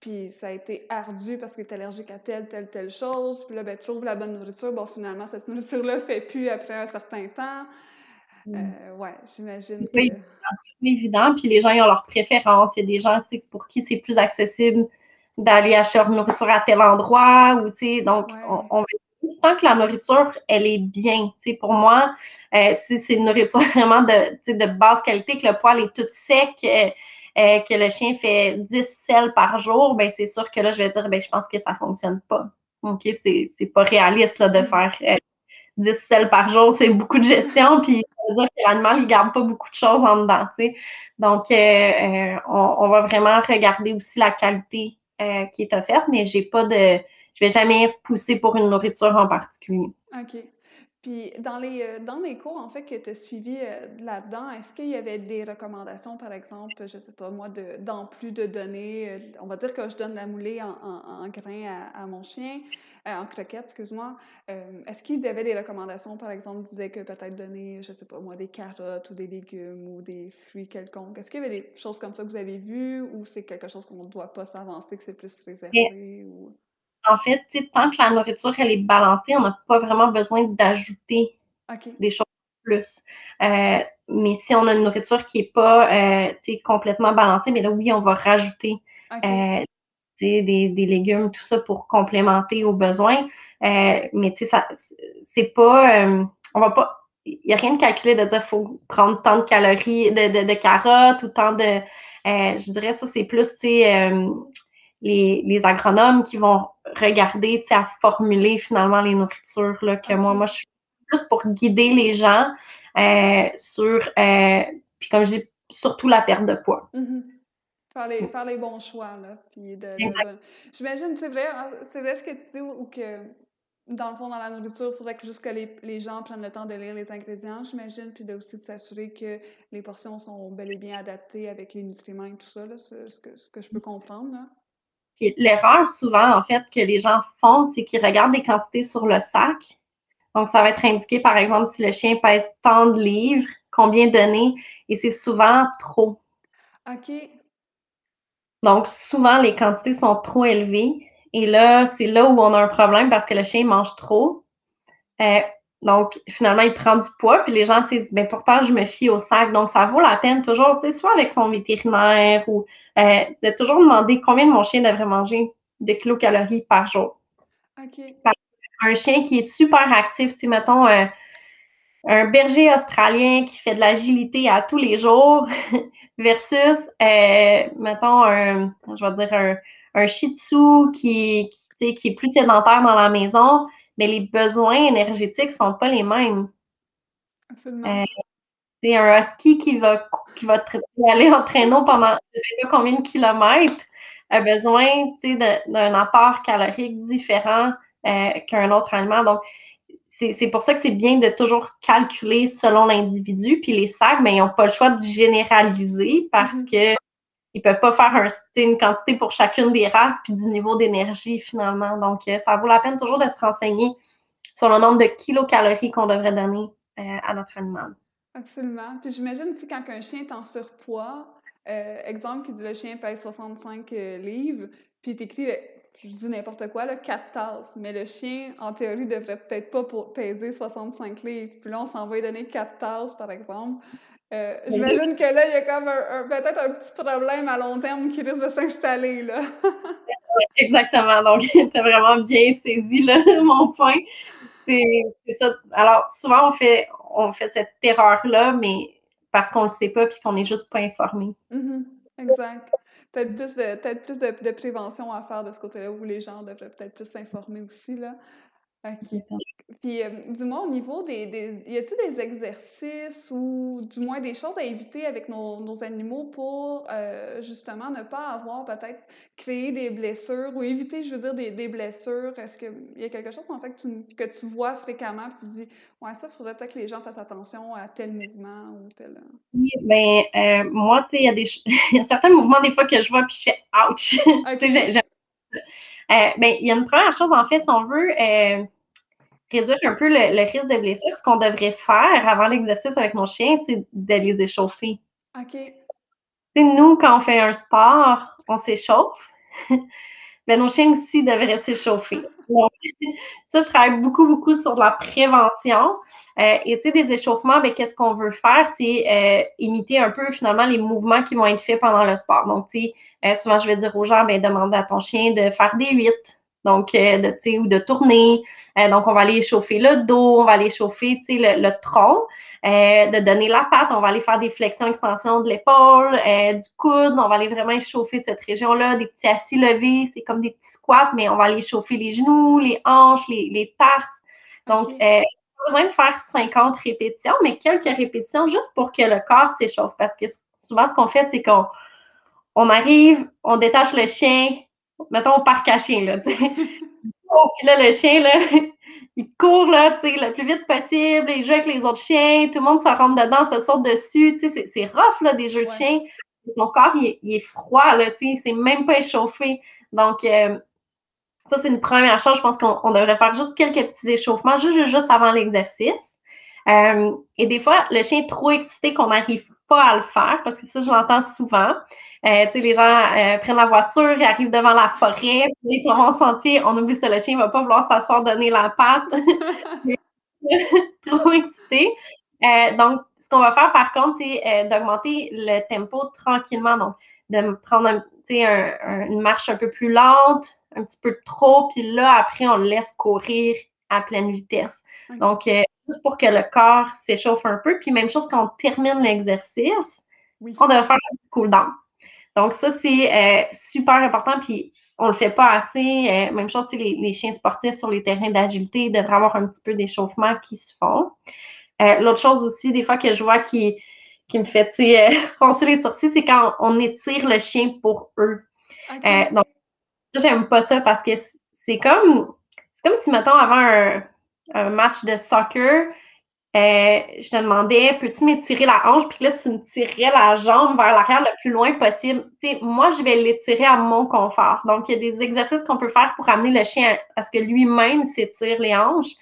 Puis ça a été ardu parce qu'il est allergique à telle, telle, telle chose. Puis là, ben, tu trouves la bonne nourriture. Bon, finalement, cette nourriture-là ne <laughs> fait plus après un certain temps. Mm. Euh, ouais, j'imagine. C'est évident. Puis les gens, ils ont leurs préférences. Il y a des gens pour qui c'est plus accessible d'aller acheter leur nourriture à tel endroit. Ou, donc, on, tant que la nourriture, elle est bien. Pour moi, euh, si c'est une nourriture <laughs> vraiment de, de basse qualité, que le poil est tout sec, euh, euh, que le chien fait 10 selles par jour, ben c'est sûr que là, je vais dire, ben je pense que ça ne fonctionne pas. OK, c'est pas réaliste là, de mm. faire 10 euh, selles par jour, c'est beaucoup de gestion, puis ça veut dire que l'animal, il ne garde pas beaucoup de choses en dedans, Donc, euh, on, va vraiment regarder aussi la qualité qui est offerte, mais j'ai pas de, je vais jamais pousser pour une nourriture en particulier. OK. Puis dans les, euh, dans les cours, en fait, que tu as suivis euh, là-dedans, est-ce qu'il y avait des recommandations, par exemple, je sais pas moi, de, dans plus de données? Euh, on va dire que je donne la moulée en, en, grain à, mon chien, en croquette, excuse-moi. est-ce qu'il y avait des recommandations, par exemple, disait que peut-être donner, je sais pas moi, des carottes ou des légumes ou des fruits quelconques? Est-ce qu'il y avait des choses comme ça que vous avez vues ou c'est quelque chose qu'on ne doit pas s'avancer, que c'est plus réservé? Ou en fait, tant que la nourriture elle est balancée, on n'a pas vraiment besoin d'ajouter des choses plus. Euh, mais si on a une nourriture qui n'est pas euh, complètement balancée, mais là, oui, on va rajouter euh, des, légumes, tout ça pour complémenter aux besoins. mais tu sais, c'est pas. on va pas. Il n'y a rien de calculé de dire qu'il faut prendre tant de calories, de, de carottes ou tant de. je dirais ça, c'est plus, tu sais les, agronomes qui vont regarder, à formuler finalement les nourritures, là, que moi, moi, je suis juste pour guider les gens euh, sur, euh, puis comme je dis, surtout la perte de poids. Mm-hmm. Faire les, faire les, bons choix, là. Puis de, J'imagine, c'est vrai, hein, c'est vrai ce que tu dis, ou que dans le fond, dans la nourriture, il faudrait que juste que les, gens prennent le temps de lire les ingrédients, j'imagine, puis de aussi de s'assurer que les portions sont bel et bien adaptées avec les nutriments et tout ça, là, ce, que, ce que je peux comprendre. Là l'erreur souvent, en fait, que les gens font, c'est qu'ils regardent les quantités sur le sac. Donc, ça va être indiqué, par exemple, si le chien pèse tant de livres, combien donner, et c'est souvent trop. OK. Donc, souvent, les quantités sont trop élevées. Et là, c'est là où on a un problème parce que le chien mange trop. Euh, donc, finalement, il prend du poids, puis les gens disent, ben pourtant, je me fie au sac. Donc, ça vaut la peine toujours, tu sais, soit avec son vétérinaire ou euh, de toujours demander combien mon chien devrait manger de kilocalories par jour. OK. Un chien qui est super actif, tu sais, mettons, euh, un berger australien qui fait de l'agilité à tous les jours <laughs> versus, euh, mettons, un, je vais dire, un, un shih tzu qui, qui, qui est plus sédentaire dans la maison mais les besoins énergétiques ne sont pas les mêmes. Absolument. c'est un husky qui va, qui va aller en traîneau pendant je ne sais pas combien de kilomètres a besoin d'un apport calorique différent euh, qu'un autre aliment. Donc, c'est pour ça que c'est bien de toujours calculer selon l'individu. Puis les sacs, mais ils n'ont pas le choix de généraliser parce mm-hmm. que ils peuvent pas faire une quantité pour chacune des races puis du niveau d'énergie finalement. Donc, euh, ça vaut la peine toujours de se renseigner sur le nombre de kilocalories qu'on devrait donner euh, à notre animal. Absolument. Puis j'imagine aussi quand un chien est en surpoids, euh, exemple qui dit le chien pèse 65 livres, puis tu écris, je dis n'importe quoi, là, 4 tasses, mais le chien, en théorie, devrait peut-être pas pour peser 65 livres. Puis là, on s'en va donner 4 tasses, par exemple. Euh, j'imagine que là, il y a comme un, peut-être un petit problème à long terme qui risque de s'installer. là. <laughs> Exactement. Donc, <laughs> tu as vraiment bien saisi là, <laughs> mon point. C'est ça. Alors, souvent, on fait, on fait cette erreur-là, mais parce qu'on ne le sait pas puis qu'on n'est juste pas informé. Mm-hmm. Exact. Peut-être plus, de, peut plus de, de, prévention à faire de ce côté-là où les gens devraient peut-être plus s'informer aussi. Là. OK. Puis, euh, dis-moi, au niveau des, des y a-t-il des exercices ou du moins des choses à éviter avec nos, nos animaux pour euh, justement ne pas avoir peut-être créé des blessures ou éviter, je veux dire, des, des blessures? Est-ce qu'il y a quelque chose en fait que tu, que tu vois fréquemment et tu dis, ouais, ça, il faudrait peut-être que les gens fassent attention à tel mouvement ou tel. Euh? Oui, bien, moi, tu sais, il y, a des <laughs> y a certains mouvements des fois que je vois puis je fais ouch! Okay. Euh, ben, il y a une première chose, en fait, si on veut euh, réduire un peu le, risque de blessure, ce qu'on devrait faire avant l'exercice avec nos chiens, c'est de les échauffer. OK. nous, quand on fait un sport, on s'échauffe. Mais <laughs> ben, nos chiens aussi devraient s'échauffer. Ça, je travaille beaucoup, beaucoup sur la prévention. Euh, et tu sais, des échauffements, ben, qu'est-ce qu'on veut faire? C'est imiter un peu finalement les mouvements qui vont être faits pendant le sport. Donc, tu sais, euh, souvent, je vais dire aux gens, ben, demande à ton chien de faire des huit. Donc, euh, de, ou de tourner. Euh, donc, on va aller chauffer le dos, on va aller chauffer le, le tronc, de donner la patte, on va aller faire des flexions, extensions de l'épaule, du coude, on va aller vraiment chauffer cette région-là, des petits assis levés, c'est comme des petits squats, mais on va aller chauffer les genoux, les hanches, les, les tarses. Donc, pas besoin de faire 50 répétitions, mais quelques répétitions juste pour que le corps s'échauffe. Parce que souvent, ce qu'on fait, c'est qu'on on arrive, on détache le chien, mettons au parc à chien, là, oh, puis là, le chien, là, <laughs> ils courent là, tu sais, le plus vite possible, ils jouent avec les autres chiens, tout le monde se rentre dedans, se saute dessus, tu sais, c'est rough, là, des jeux de chiens. Mon corps, il, est froid, là, tu sais, c'est même pas échauffé. Donc, euh, ça, c'est une première chose. Je pense qu'on devrait faire juste quelques petits échauffements, juste, juste avant l'exercice. Euh, et des fois, le chien est trop excité qu'on n'arrive pas à le faire, parce que ça, je l'entends souvent. Euh, tu sais, les gens euh, prennent la voiture, ils arrivent devant la forêt, ils sont en sentier, on oublie ça, le chien ne va pas vouloir s'asseoir, donner la patte. <laughs> <laughs> trop excité. donc, ce qu'on va faire, par contre, c'est d'augmenter le tempo tranquillement. Donc, de prendre un, une marche un peu plus lente, un petit peu trop, puis là, après, on le laisse courir à pleine vitesse. Donc, juste pour que le corps s'échauffe un peu. Puis même chose quand on termine l'exercice, on doit faire un petit cool down. Donc, ça, c'est euh, super important. Puis on le fait pas assez. Euh, même chose, les, les, chiens sportifs sur les terrains d'agilité devraient avoir un petit peu d'échauffement qui se font. Euh, l'autre chose aussi, des fois que je vois qui, qui me fait <laughs> foncer les sourcils, c'est quand on étire le chien pour eux. donc, j'aime pas ça parce que c'est comme, c'est comme si, mettons, avant un, un match de soccer, euh, je te demandais, peux-tu m'étirer la hanche? Puis là, tu me tirerais la jambe vers l'arrière le plus loin possible. Tu sais, moi, je vais l'étirer à mon confort. Donc, il y a des exercices qu'on peut faire pour amener le chien à, ce que lui-même s'étire les hanches.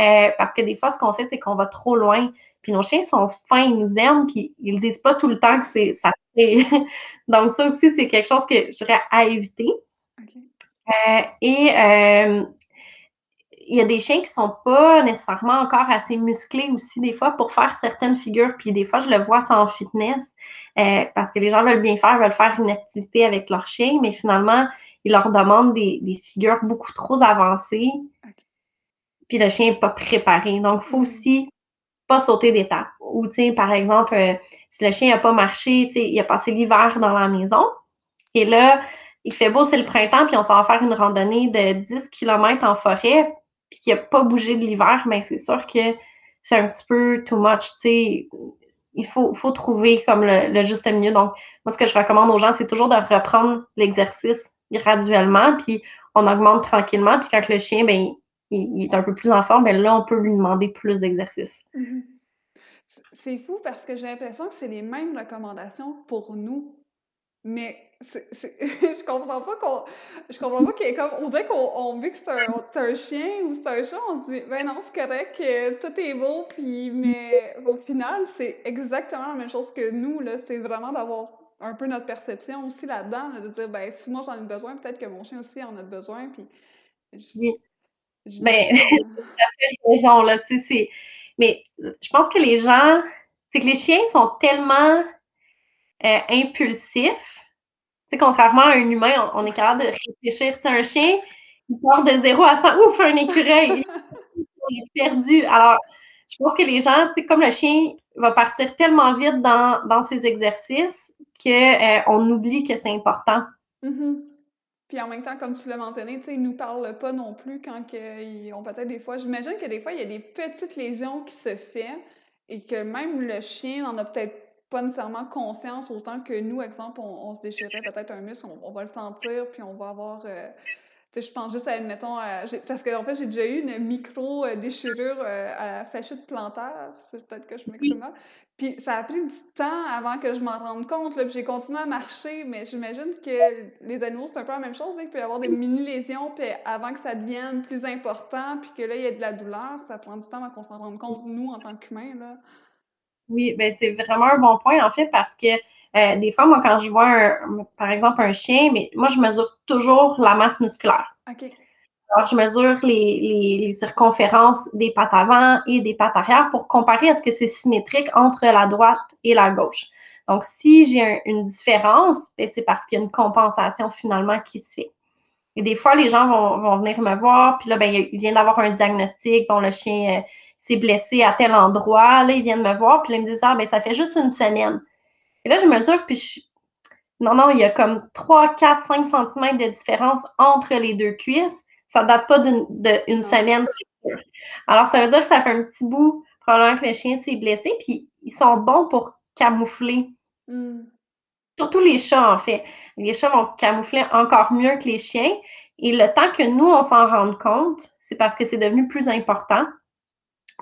Euh, parce que des fois, ce qu'on fait, c'est qu'on va trop loin. Puis nos chiens sont fins, ils nous aiment, puis ils ne disent pas tout le temps que c'est ça fait. <laughs> Donc, ça aussi, c'est quelque chose que j'aurais à éviter. Euh, et il y a des chiens qui sont pas nécessairement encore assez musclés aussi, des fois, pour faire certaines figures. Puis des fois, je le vois sans fitness, euh, parce que les gens veulent bien faire, veulent faire une activité avec leur chien, mais finalement, ils leur demandent des, figures beaucoup trop avancées. Puis le chien n'est pas préparé. Donc, il faut mm. aussi pas sauter d'étape. Ou, sais, par exemple, euh, si le chien n'a pas marché, tu sais, il a passé l'hiver dans la maison, et là, il fait beau, c'est le printemps, puis on s'en va faire une randonnée de 10 km en forêt, puis qu'il n'a pas bougé de l'hiver, mais c'est sûr que c'est un petit peu too much. il faut, faut trouver comme le, juste milieu. Donc, moi, ce que je recommande aux gens, c'est toujours de reprendre l'exercice graduellement, puis on augmente tranquillement. Puis quand le chien, ben, il, est un peu plus en forme, ben là, on peut lui demander plus d'exercice. Mm-hmm. C'est fou parce que j'ai l'impression que c'est les mêmes recommandations pour nous. Mais <laughs> je comprends pas qu'on. Je comprends pas qu'il comme. On dirait qu'on on que c'est un, un, chien ou c'est un chat, on dit, ben non, c'est correct, tout est beau, puis. Mais au final, c'est exactement la même chose que nous, là. C'est vraiment d'avoir un peu notre perception aussi là-dedans, de dire, ben si moi j'en ai besoin, peut-être que mon chien aussi en a besoin, puis. oui. ben, tu as <laughs> raison, là, tu sais, Mais je pense que les gens. C'est que les chiens sont tellement euh, impulsifs sais, contrairement à un humain, on, est capable de réfléchir. Tu sais, un chien, il part de 0 à 100. Ouf, un écureuil! <laughs> il est perdu. Alors, je pense que les gens, tu sais, comme le chien va partir tellement vite dans, dans ses exercices qu'on euh, on oublie que c'est important. Mm-hmm. Puis en même temps, comme tu l'as mentionné, tu sais, ils nous parlent pas non plus quand ils ont peut-être des fois. J'imagine que des fois, il y a des petites lésions qui se font et que même le chien n'en a peut-être pas nécessairement conscience autant que nous, exemple, on, se déchirait peut-être un muscle, on, va le sentir, puis on va avoir. Euh, tu sais, je pense juste à, admettons, parce qu'en en fait, j'ai déjà eu une micro-déchirure euh, à la fascite plantaire, c'est peut-être que je m'exprime mal. Puis ça a pris du temps avant que je m'en rende compte, là, puis j'ai continué à marcher, mais j'imagine que les animaux, c'est un peu la même chose, il peut y avoir des mini-lésions, puis avant que ça devienne plus important, puis que là, il y ait de la douleur, ça prend du temps avant qu'on s'en rende compte, nous, en tant qu'humains, là. Oui, ben c'est vraiment un bon point, en fait, parce que euh, des fois, moi, quand je vois, par exemple, un chien, mais moi, je mesure toujours la masse musculaire. OK. Alors, je mesure les, circonférences des pattes avant et des pattes arrière pour comparer à ce que c'est symétrique entre la droite et la gauche. Donc, si j'ai une différence, ben, c'est parce qu'il y a une compensation finalement qui se fait. Et des fois, les gens vont, venir me voir, puis là, ben, ils viennent d'avoir un diagnostic, dont le chien euh, s'est blessé à tel endroit. Là, ils viennent me voir, puis là, ils me disent Ah, ben ça fait juste une semaine. Et là, je mesure, puis je... Non, non, il y a comme 3, 4, 5 cm de différence entre les deux cuisses. Ça ne date pas d'une semaine, c'est sûr. Alors, ça veut dire que ça fait un petit bout, probablement que le chien s'est blessé, puis ils sont bons pour camoufler. Hmm. Surtout les chats, en fait. Les chats vont camoufler encore mieux que les chiens. Et le temps que nous, on s'en rende compte, c'est parce que c'est devenu plus important.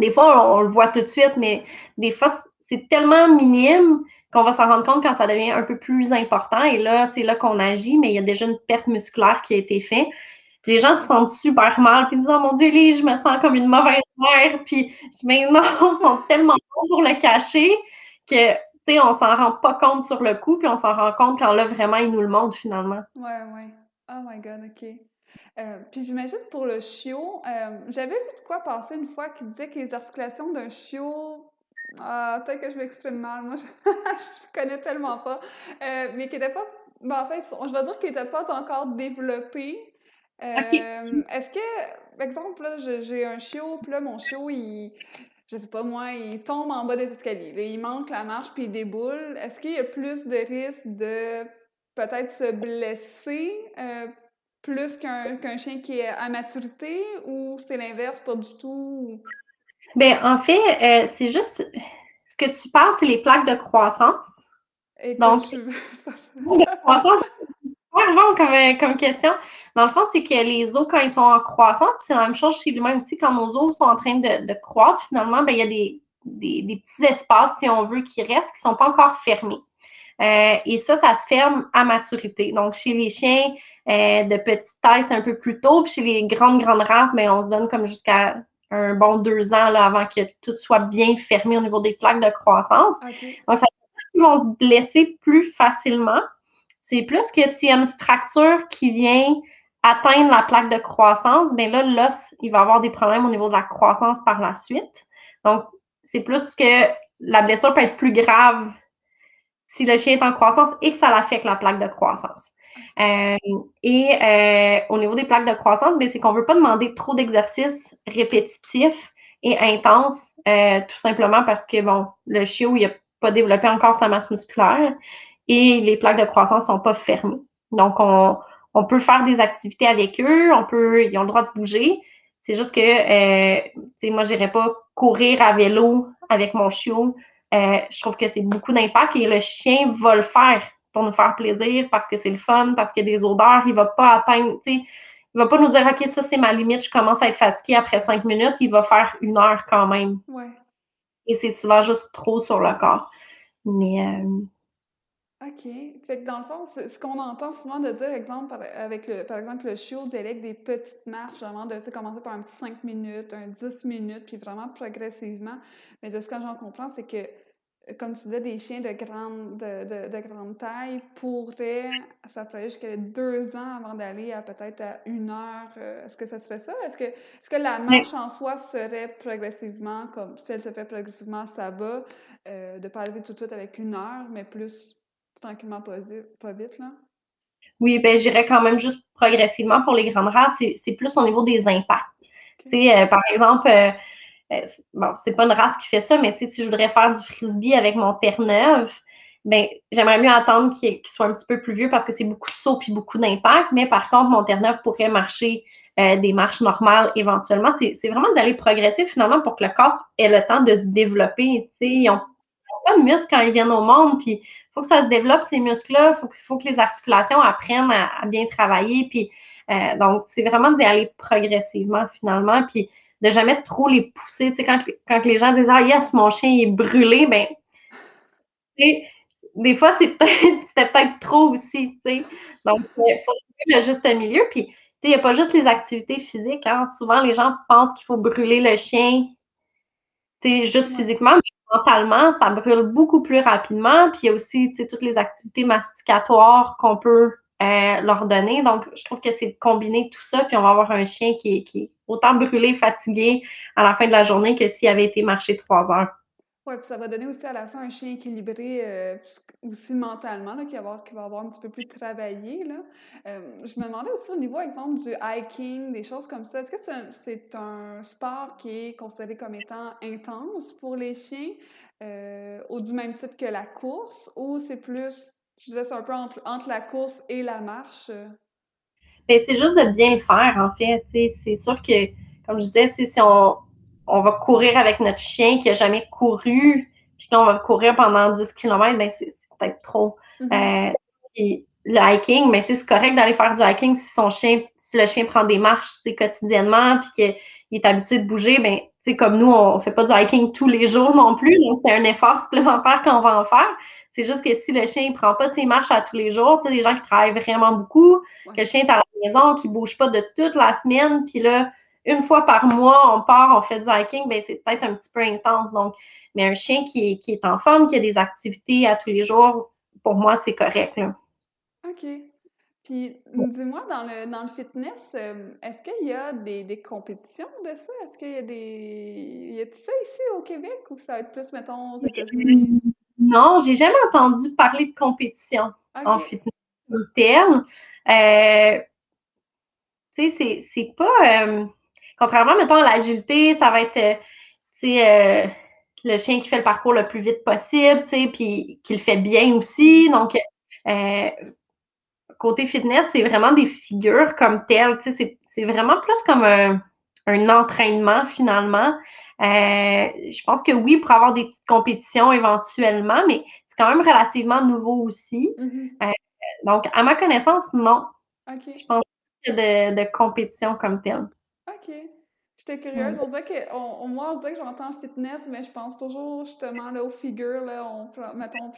Des fois, on, le voit tout de suite, mais des fois, c'est tellement minime qu'on va s'en rendre compte quand ça devient un peu plus important. Et là, c'est là qu'on agit, mais il y a déjà une perte musculaire qui a été faite. Les gens se sentent super mal, puis ils disent Oh mon Dieu, je me sens comme une mauvaise mère. Puis mais non, <laughs> ils sont tellement bons pour le cacher que tu sais, on s'en rend pas compte sur le coup, puis on s'en rend compte quand là, vraiment, ils nous le montrent finalement. Ouais, ouais. Oh my God, OK. Euh, puis j'imagine pour le chiot, euh, j'avais vu de quoi passer une fois qui disait que les articulations d'un chiot, ah, peut-être que je m'exprime mal, moi <laughs> je, connais tellement pas, euh, mais qui n'étaient pas, ben, en fait, je vais dire qu'ils n'étaient pas encore développées. Est-ce que, par exemple, là, j'ai un chiot, puis là, mon chiot, il, je sais pas moi, il tombe en bas des escaliers, là, il manque la marche, puis il déboule. Est-ce qu'il y a plus de risques de peut-être se blesser plus qu'un chien qui est à maturité ou c'est l'inverse, pas du tout? Bien, en fait, euh, c'est juste ce que tu parles, c'est les plaques de croissance. Et Donc, je... <laughs> de croissance, comme, euh, comme question. Dans le fond, c'est que les os, quand ils sont en croissance, c'est la même chose chez lui-même aussi, quand nos os sont en train de, croître, finalement, ben, il y a des, des, petits espaces, si on veut, qui restent, qui ne sont pas encore fermés. Euh, et ça, ça se ferme à maturité. Donc, chez les chiens euh, de petite taille, c'est un peu plus tôt. Puis chez les grandes, grandes races, mais ben, on se donne comme jusqu'à un bon deux ans là, avant que tout soit bien fermé au niveau des plaques de croissance. Donc, ça qu'ils vont se blesser plus facilement. C'est plus que s'il y a une fracture qui vient atteindre la plaque de croissance, bien là, l'os, il va avoir des problèmes au niveau de la croissance par la suite. Donc, c'est plus que la blessure peut être plus grave si le chien est en croissance et que ça affecte la plaque de croissance. Euh, et euh, au niveau des plaques de croissance, ben, c'est qu'on ne veut pas demander trop d'exercices répétitifs et intenses, euh, tout simplement parce que bon, le chiot, n'a pas développé encore sa masse musculaire et les plaques de croissance ne sont pas fermées. Donc, on, on, peut faire des activités avec eux, on peut, ils ont le droit de bouger. C'est juste que, moi, je n'irais pas courir à vélo avec mon chiot euh, je trouve que c'est beaucoup d'impact et le chien va le faire pour nous faire plaisir parce que c'est le fun, parce qu'il y a des odeurs. Il ne va pas atteindre, tu sais, il va pas nous dire OK, ça c'est ma limite, je commence à être fatiguée après cinq minutes. Il va faire une heure quand même. Ouais. Et c'est souvent juste trop sur le corps. Mais. Euh, OK. Fait que dans le fond, ce qu'on entend souvent de dire, exemple, avec le, par exemple, le chiot dialecte des petites marches, vraiment, de commencer par un petit 5 minutes, un 10 minutes, puis vraiment progressivement. Mais de ce que j'en comprends, c'est que, comme tu disais, des chiens de grande, de, de, grande taille pourraient, ça pourrait jusqu'à deux ans avant d'aller à peut-être à une heure. Euh, est-ce que ça serait ça? Est-ce que, est que la marche en soi serait progressivement, comme si elle se fait progressivement, ça va, euh, de ne pas arriver tout de suite avec une heure, mais plus tranquillement pas, pas vite, là? Oui, ben j'irais quand même juste progressivement pour les grandes races. C'est plus au niveau des impacts. Tu sais, euh, par exemple, euh, bon, c'est pas une race qui fait ça, mais si je voudrais faire du frisbee avec mon Terre-Neuve, ben, j'aimerais mieux attendre qu'il soit un petit peu plus vieux parce que c'est beaucoup de sauts puis beaucoup d'impact. Mais par contre, mon Terre-Neuve pourrait marcher des marches normales éventuellement. C'est vraiment d'aller progressif finalement pour que le corps ait le temps de se développer. Tu sais, ils n'ont pas de muscles quand ils viennent au monde, puis faut que ça se développe, ces muscles-là. Il faut, que les articulations apprennent à, bien travailler. Puis, euh, donc, c'est vraiment d'y aller progressivement, finalement. Puis, de jamais trop les pousser. Tu sais, quand, quand les gens disent Ah, yes, mon chien est brûlé, ben, des fois, c'est peut-être, <laughs> c'était peut-être trop aussi. Tu sais. Donc, il faut trouver le juste milieu. Puis, tu sais, il n'y a pas juste les activités physiques. Hein. Souvent, les gens pensent qu'il faut brûler le chien juste physiquement, mais mentalement, ça brûle beaucoup plus rapidement. Puis il y a aussi toutes les activités masticatoires qu'on peut euh, leur donner. Donc, je trouve que c'est de combiner tout ça, puis on va avoir un chien qui est, qui autant brûlé, fatigué à la fin de la journée que s'il avait été marché trois heures. Oui, puis ça va donner aussi à la fin un chien équilibré euh, aussi mentalement, là, qui, va avoir, va avoir un petit peu plus travaillé. Là. Euh, je me demandais aussi au niveau, exemple, du hiking, des choses comme ça. Est-ce que c'est un, sport qui est considéré comme étant intense pour les chiens, euh, au du même titre que la course, ou c'est plus, je dirais, c'est un peu entre, entre, la course et la marche? Ben, c'est juste de bien le faire, en fait. C'est sûr que, comme je disais, si on on va courir avec notre chien qui n'a jamais couru, puis là, on va courir pendant 10 km, ben c'est peut-être trop. Mm-hmm. Euh, le hiking, mais c'est correct d'aller faire du hiking si son chien, si si le chien prend des marches quotidiennement puis qu'il est habitué de bouger, ben, comme nous, on ne fait pas du hiking tous les jours non plus, donc c'est un effort supplémentaire qu'on va en faire. C'est juste que si le chien ne prend pas ses marches à tous les jours, tu sais, des gens qui travaillent vraiment beaucoup, que le chien est à la maison, qui ne bouge pas de toute la semaine, puis là, une fois par mois, on part, on fait du hiking, ben c'est peut-être un petit peu intense. Donc, mais un chien qui est, qui est en forme, qui a des activités à tous les jours, pour moi, c'est correct. OK. Puis, dis-moi, dans le, dans le fitness, euh, est-ce qu'il y a des, des, compétitions de ça? Est-ce qu'il y a des. Y a ça ici au Québec ou ça va être plus, mettons, aux États-Unis? Non, j'ai jamais entendu parler de compétition en fitness tel. Euh, tu sais, c'est pas. Euh, contrairement, mettons, à l'agilité, ça va être. tu sais, le chien qui fait le parcours le plus vite possible, tu sais, puis qui le fait bien aussi. Donc, côté fitness, c'est vraiment des figures comme telles. Tu sais, c'est vraiment plus comme un, entraînement finalement. Euh, je pense que oui, pour avoir des petites compétitions éventuellement, mais c'est quand même relativement nouveau aussi. Mm-hmm. Euh, donc, à ma connaissance, non. Je pense a de, de compétition comme telle. OK. J'étais curieuse. On dirait que, on, moi, on dirait que j'entends fitness, mais je pense toujours justement là, aux figures. Là, on, mettons,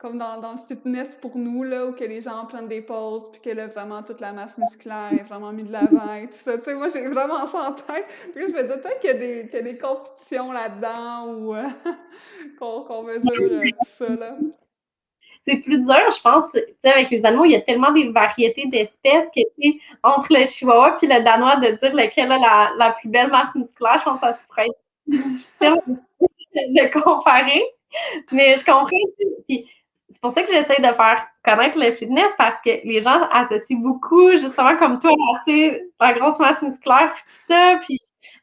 comme dans, dans, le fitness pour nous, là, où que les gens prennent des pauses, puis que là, vraiment, toute la masse musculaire est vraiment mise de l'avant et tout ça. Tu sais, moi, j'ai vraiment ça en tête. Puis je me disais peut-être qu'il y, a des compétitions là-dedans ou <laughs> qu'on mesure euh, tout ça, là. C'est plus dur, je pense, tu sais, avec les animaux, il y a tellement des variétés d'espèces que, tu entre le chihuahua puis le danois, de dire lequel a la, la plus belle masse musculaire, je pense que ça pourrait être difficile <laughs> de comparer. Mais je comprends. Puis, c'est pour ça que j'essaie de faire connaître le fitness parce que les gens associent beaucoup, justement comme toi, tu sais, la grosse masse musculaire, puis tout ça. Puis,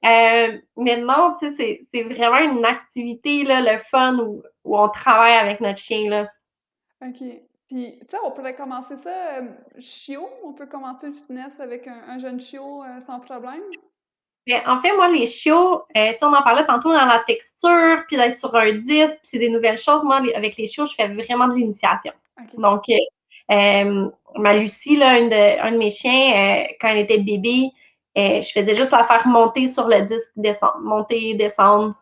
euh, mais non, tu sais, c'est vraiment une activité, là, le fun où, où, on travaille avec notre chien, là. OK. Puis, tu sais, on pourrait commencer ça euh, chiot. On peut commencer le fitness avec un, jeune chiot euh, sans problème. En fait, moi, les chiots, euh, tu sais, on en parlait tantôt dans la texture, puis d'être sur un disque, puis c'est des nouvelles choses. Moi, avec les chiots, je fais vraiment de l'initiation. Donc, euh, euh, ma Lucie, là, une de, un de mes chiens, quand elle était bébé, je faisais juste la faire monter sur le disque, descendre, monter, descendre,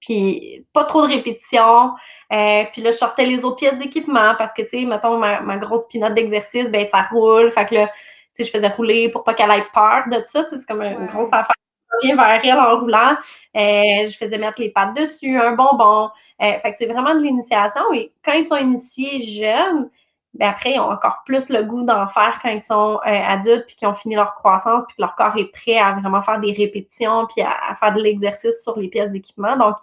puis pas trop de répétitions. puis là, je sortais les autres pièces d'équipement parce que, tu sais, mettons, ma, ma grosse pinote d'exercice, ben ça roule. Fait que là, tu sais, je faisais rouler pour pas qu'elle ait peur de ça. C'est comme une grosse affaire vers elle en roulant. Euh, je faisais mettre les pattes dessus, un bonbon. Euh, fait que c'est vraiment de l'initiation. Et quand ils sont initiés jeunes, ben après, ils ont encore plus le goût d'en faire quand ils sont euh, adultes, puis qu'ils ont fini leur croissance, puis que leur corps est prêt à vraiment faire des répétitions, puis à, faire de l'exercice sur les pièces d'équipement. Donc,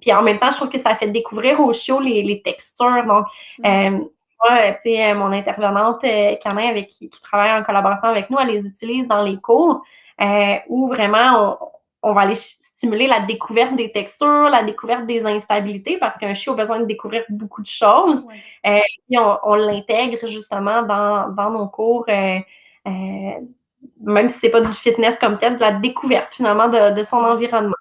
puis en même temps, je trouve que ça fait découvrir aux chiots les, textures. Donc, mm. Moi, tu sais, mon intervenante, Canin, avec qui, qui, travaille en collaboration avec nous, elle les utilise dans les cours. Euh, où vraiment on, va aller stimuler la découverte des textures, la découverte des instabilités, parce qu'un chien a besoin de découvrir beaucoup de choses. et euh, on, l'intègre justement dans, nos cours, euh, même si ce n'est pas du fitness comme tel, de la découverte finalement de, son environnement.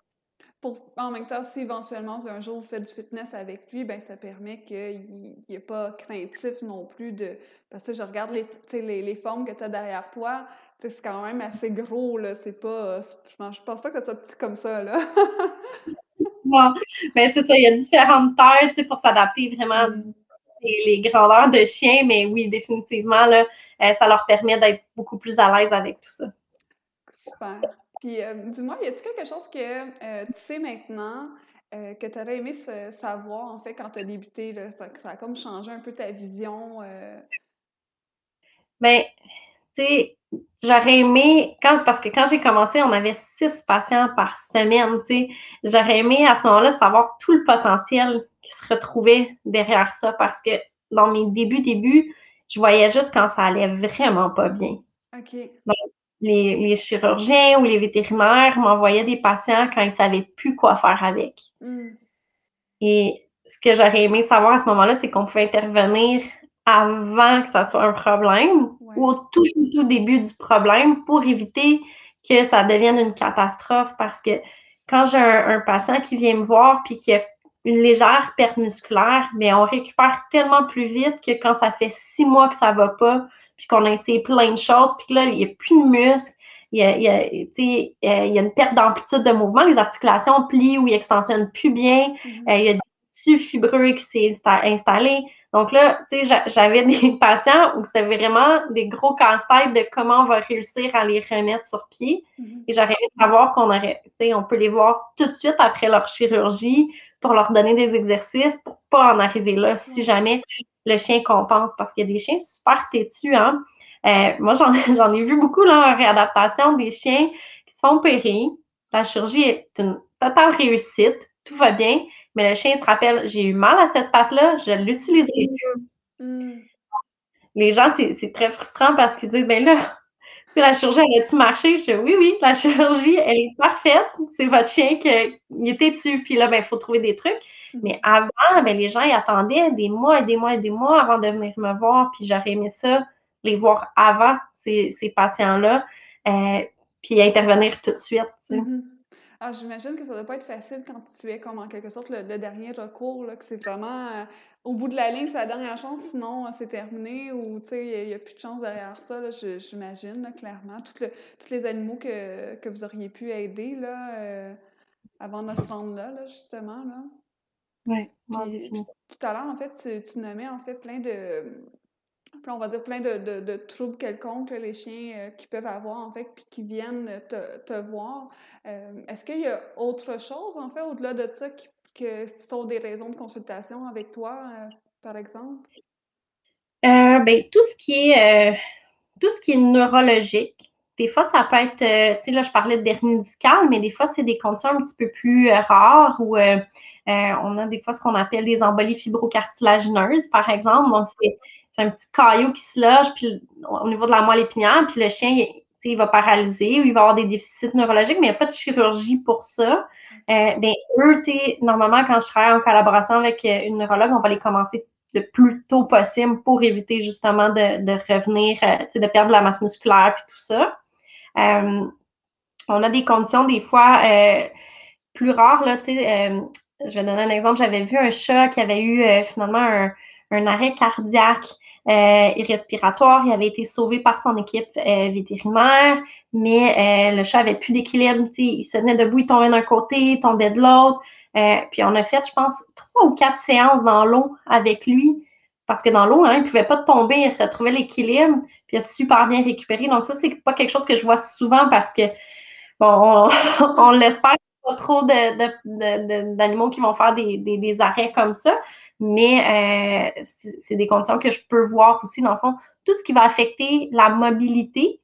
En même temps, si éventuellement un jour vous faites du fitness avec lui, ben ça permet qu'il n'est pas craintif non plus de. Parce que je regarde les, les, les formes que tu as derrière toi c'est quand même assez gros, là. C'est pas. Je pense pas que ça soit petit comme ça, là. <laughs> non, mais c'est ça. Il y a différentes tailles, pour s'adapter vraiment mm. les, grandeurs de chiens, mais oui, définitivement, là, euh, ça leur permet d'être beaucoup plus à l'aise avec tout ça. Super. Puis, euh, dis-moi, y a-t-il quelque chose que euh, tu sais maintenant que tu aurais aimé savoir, en fait, quand tu as débuté, là, ça, ça, a comme changé un peu ta vision? Bien, tu sais, j'aurais aimé, quand, parce que quand j'ai commencé, on avait six patients par semaine, tu sais, j'aurais aimé à ce moment-là savoir tout le potentiel qui se retrouvait derrière ça parce que dans mes débuts, débuts, je voyais juste quand ça allait vraiment pas bien. OK. Les, chirurgiens ou les vétérinaires m'envoyaient des patients quand ils savaient plus quoi faire avec. Hmm. Et ce que j'aurais aimé savoir à ce moment-là, c'est qu'on pouvait intervenir avant que ça soit un problème ou au tout, tout, début du problème pour éviter que ça devienne une catastrophe parce que quand j'ai un, patient qui vient me voir puis qui a une légère perte musculaire, mais on récupère tellement plus vite que quand ça fait six mois que ça va pas, puis qu'on a essayé plein de choses, puis que là, il n'y a plus de muscles, il y a, il y a, il y a une perte d'amplitude de mouvement, les articulations plient ou ils extensionnent plus bien, mm-hmm. il y a du tissu fibreux qui s'est installé. Donc là, tu sais, j'avais <laughs> des patients où c'était vraiment des gros casse-têtes de comment on va réussir à les remettre sur pied. Mm-hmm. Et j'aurais aimé savoir qu'on aurait, tu sais, on peut les voir tout de suite après leur chirurgie pour leur donner des exercices pour pas en arriver là si jamais le chien compense. Parce qu'il y a des chiens super têtus, hein. Euh, moi, j'en <laughs> ai vu beaucoup là, en réadaptation des chiens qui se font opérer. La chirurgie est une totale réussite, tout va bien, mais le chien se rappelle j'ai eu mal à cette patte-là, je l'utiliserai mieux. Mm. Les gens, c'est très frustrant parce qu'ils disent ben là, si la chirurgie, elle a-tu marché? Je dis oui, oui, la <laughs> chirurgie, elle est parfaite. C'est votre chien qui était dessus. Puis là, ben, il faut trouver des trucs. Mais avant, ben, les gens, ils attendaient des mois et des mois et des mois avant de venir me voir. Puis j'aurais aimé ça, les voir avant, ces, ces patients-là. Euh, puis intervenir tout de suite. Mm-hmm. Ah, j'imagine que ça ne doit pas être facile quand tu es comme en quelque sorte le, dernier recours, là, que c'est vraiment euh, au bout de la ligne, c'est la dernière chance, sinon euh, c'est terminé ou il n'y a, plus de chance derrière ça, j'imagine, clairement. tous les animaux que, que, vous auriez pu aider là, avant de se rendre là, là justement. Là. Oui. Tout à l'heure, en fait, tu, tu nommais en fait plein de on va dire plein de, troubles quelconques, les chiens euh, qui peuvent avoir, en fait, puis qui viennent te, voir. Euh, est-ce qu'il y a autre chose, en fait, au-delà de ça, qui, que sont des raisons de consultation avec toi, euh, par exemple? ben, tout ce qui est tout ce qui est neurologique. Des fois, ça peut être, tu sais, là, je parlais de dernier discale, mais des fois, c'est des conditions un petit peu plus rares où on a des fois ce qu'on appelle des embolies fibrocartilagineuses, par exemple. Donc, c'est un petit caillou qui se loge puis, au niveau de la moelle épinière, puis le chien, il, va paralyser ou il va avoir des déficits neurologiques, mais il n'y a pas de chirurgie pour ça. Euh, ben, eux, normalement, quand je travaille en collaboration avec euh, une neurologue, on va les commencer le plus tôt possible pour éviter justement de, de revenir, euh, de perdre la masse musculaire puis tout ça. Euh, on a des conditions des fois plus rares, sais, je vais donner un exemple. J'avais vu un chat qui avait eu finalement un, arrêt cardiaque euh, et respiratoire. Il avait été sauvé par son équipe euh, vétérinaire, mais euh, le chat avait plus d'équilibre. Il se tenait debout, il tombait d'un côté, il tombait de l'autre. puis on a fait, je pense, trois ou quatre séances dans l'eau avec lui. Parce que dans l'eau, hein, il ne pouvait pas tomber, il retrouvait l'équilibre, puis il a super bien récupéré. Donc, ça, c'est pas quelque chose que je vois souvent parce que, bon, on, <laughs> l'espère pas trop d'animaux qui vont faire des, des, arrêts comme ça mais euh, c'est des conditions que je peux voir aussi. Dans le fond, tout ce qui va affecter la mobilité,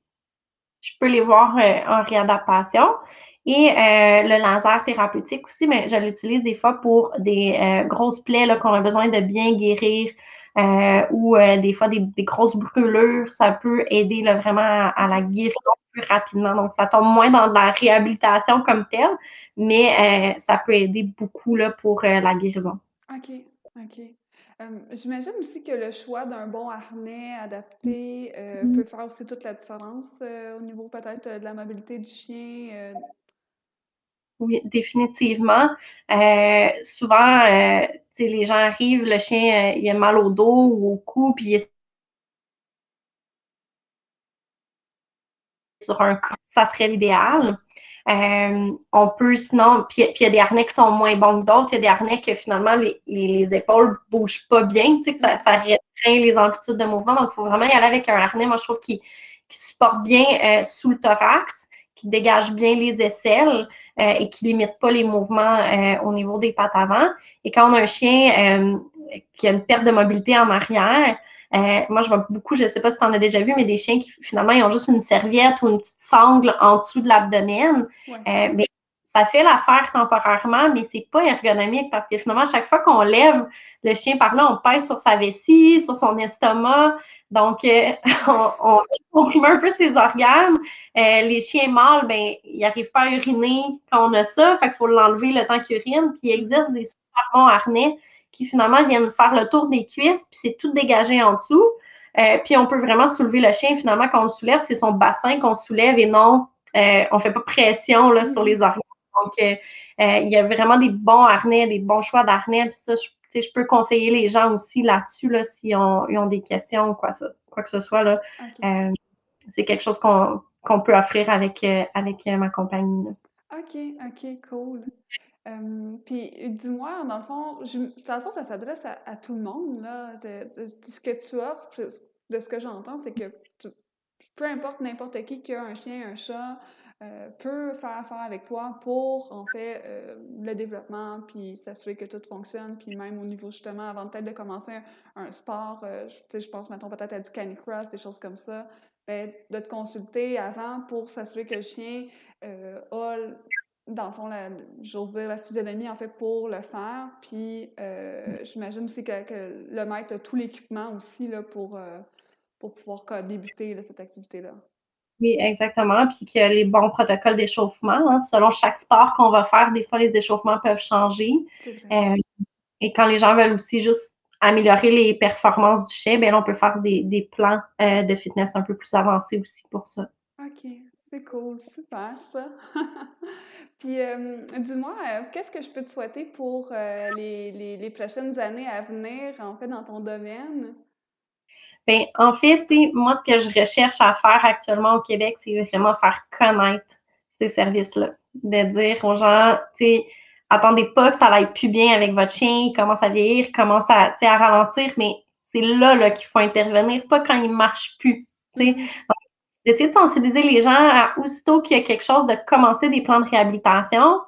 je peux les voir euh, en réadaptation. Et euh, le laser thérapeutique aussi, mais je l'utilise des fois pour des grosses plaies qu'on a besoin de bien guérir ou des fois des, grosses brûlures. Ça peut aider vraiment à, la guérison plus rapidement. Donc, ça tombe moins dans la réhabilitation comme telle, mais ça peut aider beaucoup là, pour la guérison. OK. OK. J'imagine aussi que le choix d'un bon harnais adapté euh, mmh. peut faire aussi toute la différence euh, au niveau peut-être de la mobilité du chien. Euh. Oui, définitivement. souvent, les gens arrivent, le chien, il a mal au dos ou au cou, puis il est sur un ça serait l'idéal. Euh, on peut sinon, puis il y a des harnais qui sont moins bons que d'autres, il y a des harnais que finalement les, les, épaules ne bougent pas bien, que ça, ça restreint les amplitudes de mouvement. Donc, il faut vraiment y aller avec un harnais, moi je trouve, qui, supporte bien euh, sous le thorax, qui dégage bien les aisselles euh, et qui limite pas les mouvements au niveau des pattes avant. Et quand on a un chien qui a une perte de mobilité en arrière, euh, moi, je vois beaucoup, je ne sais pas si tu en as déjà vu, mais des chiens qui finalement, ils ont juste une serviette ou une petite sangle en dessous de l'abdomen. Euh, mais ça fait l'affaire temporairement, mais c'est pas ergonomique parce que finalement, chaque fois qu'on lève le chien par là, on pèse sur sa vessie, sur son estomac. Donc, euh, <laughs> on, comprime un peu ses organes. les chiens mâles, ben, ils n'arrivent pas à uriner quand on a ça. Fait qu'il faut l'enlever le temps qu'ils urinent. Puis, il existe des super bons harnais qui finalement viennent faire le tour des cuisses, puis c'est tout dégagé en dessous. Euh, puis on peut vraiment soulever le chien. Finalement, quand on le soulève, c'est son bassin qu'on soulève et non, euh, on ne fait pas pression là, sur les harnais. Donc, euh, il y a vraiment des bons harnais, des bons choix d'harnais. Puis ça, je, je, peux conseiller les gens aussi là-dessus là, s'ils ont, ont, des questions ou quoi, ça, quoi que ce soit. Là. c'est quelque chose qu'on peut offrir avec, avec ma compagnie. OK, OK, cool. puis dis-moi, dans le fond, je, dans le fond, ça s'adresse à, tout le monde, là, de, ce que tu offres, de ce que j'entends, c'est que peu importe n'importe qui qui a un chien, un chat, euh, peut faire affaire avec toi pour, en fait, euh, le développement, puis s'assurer que tout fonctionne, puis même au niveau, justement, avant peut-être de commencer un, sport, euh, je, je pense, mettons, peut-être à du canicross, des choses comme ça, ben, de te consulter avant pour s'assurer que le chien a, dans le fond, j'ose dire, la physionomie, en fait, pour le faire, puis j'imagine aussi que, le maître a tout l'équipement aussi, là, pour pour pouvoir débuter cette activité-là. Oui, exactement. Puis qu'il y a les bons protocoles d'échauffement. Hein. Selon chaque sport qu'on va faire, des fois, les échauffements peuvent changer. Euh, et quand les gens veulent aussi juste améliorer les performances du chien, bien, on peut faire des, plans euh, de fitness un peu plus avancés aussi pour ça. OK. C'est cool, super ça. <laughs> Puis euh, dis-moi, qu'est-ce que je peux te souhaiter pour les, les, prochaines années à venir, en fait, dans ton domaine? Ben, en fait, moi, ce que je recherche à faire actuellement au Québec, c'est vraiment faire connaître ces services-là. De dire aux gens, tu sais, attendez pas que ça aille plus bien avec votre chien, il commence à vieillir, commence à, à ralentir, mais c'est là, là qu'il faut intervenir, pas quand il marche plus. D'essayer de sensibiliser les gens à aussitôt qu'il y a quelque chose, de commencer des plans de réhabilitation,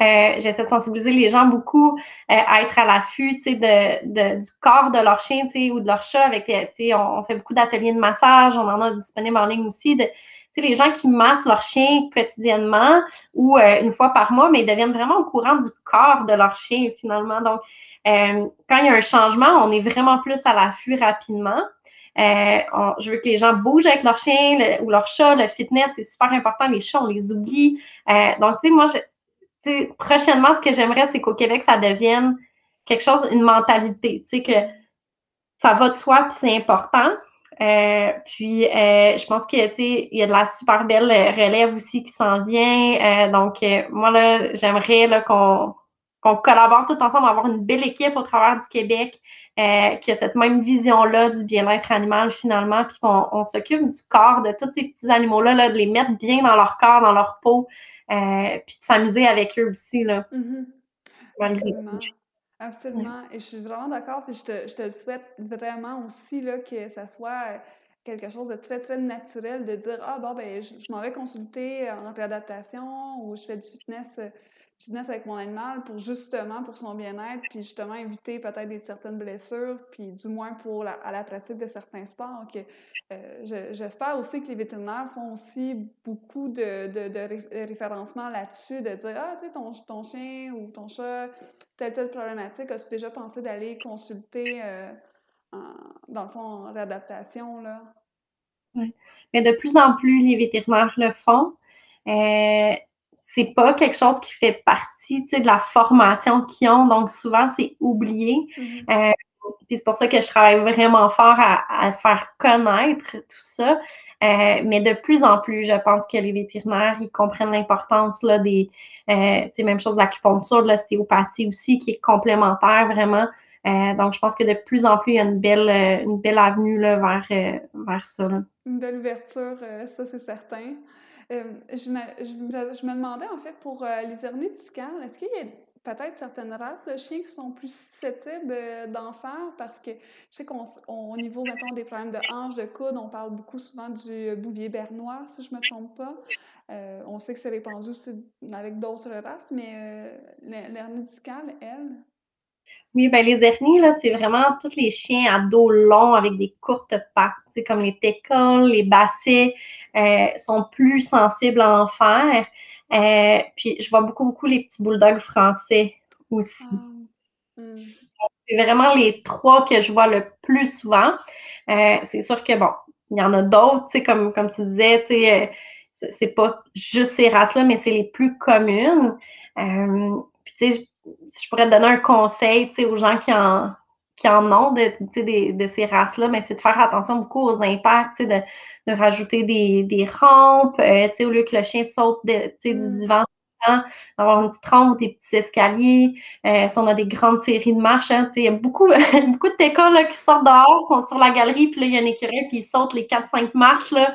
euh, j'essaie de sensibiliser les gens beaucoup euh, à être à l'affût de, du corps de leur chien ou de leur chat. Avec, on, on fait beaucoup d'ateliers de massage, on en a disponible en ligne aussi. De, les gens qui massent leur chien quotidiennement ou euh, une fois par mois, mais ils deviennent vraiment au courant du corps de leur chien finalement. Donc, quand il y a un changement, on est vraiment plus à l'affût rapidement. je veux que les gens bougent avec leur chien ou leur chat. Le fitness, c'est super important. Les chats, on les oublie. donc, tu sais, moi, prochainement, ce que j'aimerais, c'est qu'au Québec, ça devienne quelque chose, une mentalité. Tu sais, que ça va de soi, puis c'est important. Euh, puis, euh, je pense que, tu sais, il y a de la super belle relève aussi qui s'en vient. Euh, donc, moi, là, j'aimerais qu'on qu'on collabore tout ensemble, avoir une belle équipe au travers du Québec, qui a cette même vision-là du bien-être animal finalement, puis qu'on s'occupe du corps de tous ces petits animaux-là, là, de les mettre bien dans leur corps, dans leur peau, euh, puis de s'amuser avec eux aussi. Là. Mm-hmm. Absolument. Absolument. Et je suis vraiment d'accord. Puis je te, je te, le souhaite vraiment aussi là, que ça soit quelque chose de très, très naturel de dire Ah, bon, ben, je, je m'en vais consulter en réadaptation ou je fais du fitness fitness avec mon animal pour justement pour son bien-être, puis justement éviter peut-être des certaines blessures, puis du moins pour la, à la pratique de certains sports. Que, euh, j'espère aussi que les vétérinaires font aussi beaucoup de, de, référencement là-dessus, de dire Ah, sais, ton, ton chien ou ton chat, telle, telle problématique, as-tu déjà pensé d'aller consulter euh, dans le fond en réadaptation? Là? Oui. Mais de plus en plus, les vétérinaires le font. Euh, c'est pas quelque chose qui fait partie de la formation qu'ils ont, donc souvent c'est oublié. Mm-hmm. Euh, puis c'est pour ça que je travaille vraiment fort à, faire connaître tout ça. Euh, mais de plus en plus, je pense que les vétérinaires, ils comprennent l'importance là, des, euh, même chose de l'acupuncture, de l'ostéopathie aussi, qui est complémentaire vraiment. Euh, donc, je pense que de plus en plus, il y a une belle, une belle avenue là, vers, vers ça. Une belle ouverture, ça c'est certain. Euh, je, me, je, me, demandais, en fait, pour euh, les hernies discales, est-ce qu'il y a peut-être certaines races de chiens qui sont plus susceptibles euh, d'en faire? Parce que je sais qu'au niveau, mettons, des problèmes de hanches, de coude, on parle beaucoup souvent du bouvier bernois, si je ne me trompe pas. on sait que c'est répandu aussi avec d'autres races, mais l'hernie discale, elle? Oui, ben les hernies, là, c'est vraiment tous les chiens à dos long avec des courtes pattes, comme les técols, les bassets, euh, sont plus sensibles à en faire. Euh, puis je vois beaucoup, beaucoup les petits bulldogs français aussi. Ah, hmm. C'est vraiment les trois que je vois le plus souvent. Euh, c'est sûr que, bon, il y en a d'autres, tu sais, comme, comme tu disais, tu sais, c'est pas juste ces races-là, mais c'est les plus communes. puis, tu sais, si je pourrais te donner un conseil aux gens qui en, qui en ont de, de ces races-là, mais c'est de faire attention beaucoup aux impacts, de, rajouter des, des rampes, euh, au lieu que le chien saute du mm. divan d'avoir une petite rampe ou des petits escaliers. Euh, si on a des grandes séries de marches, hein, il y a beaucoup, <laughs> beaucoup de técos qui sortent dehors, sont sur la galerie, puis là, il y a un écureuil, puis ils sautent les 4-5 marches. Là.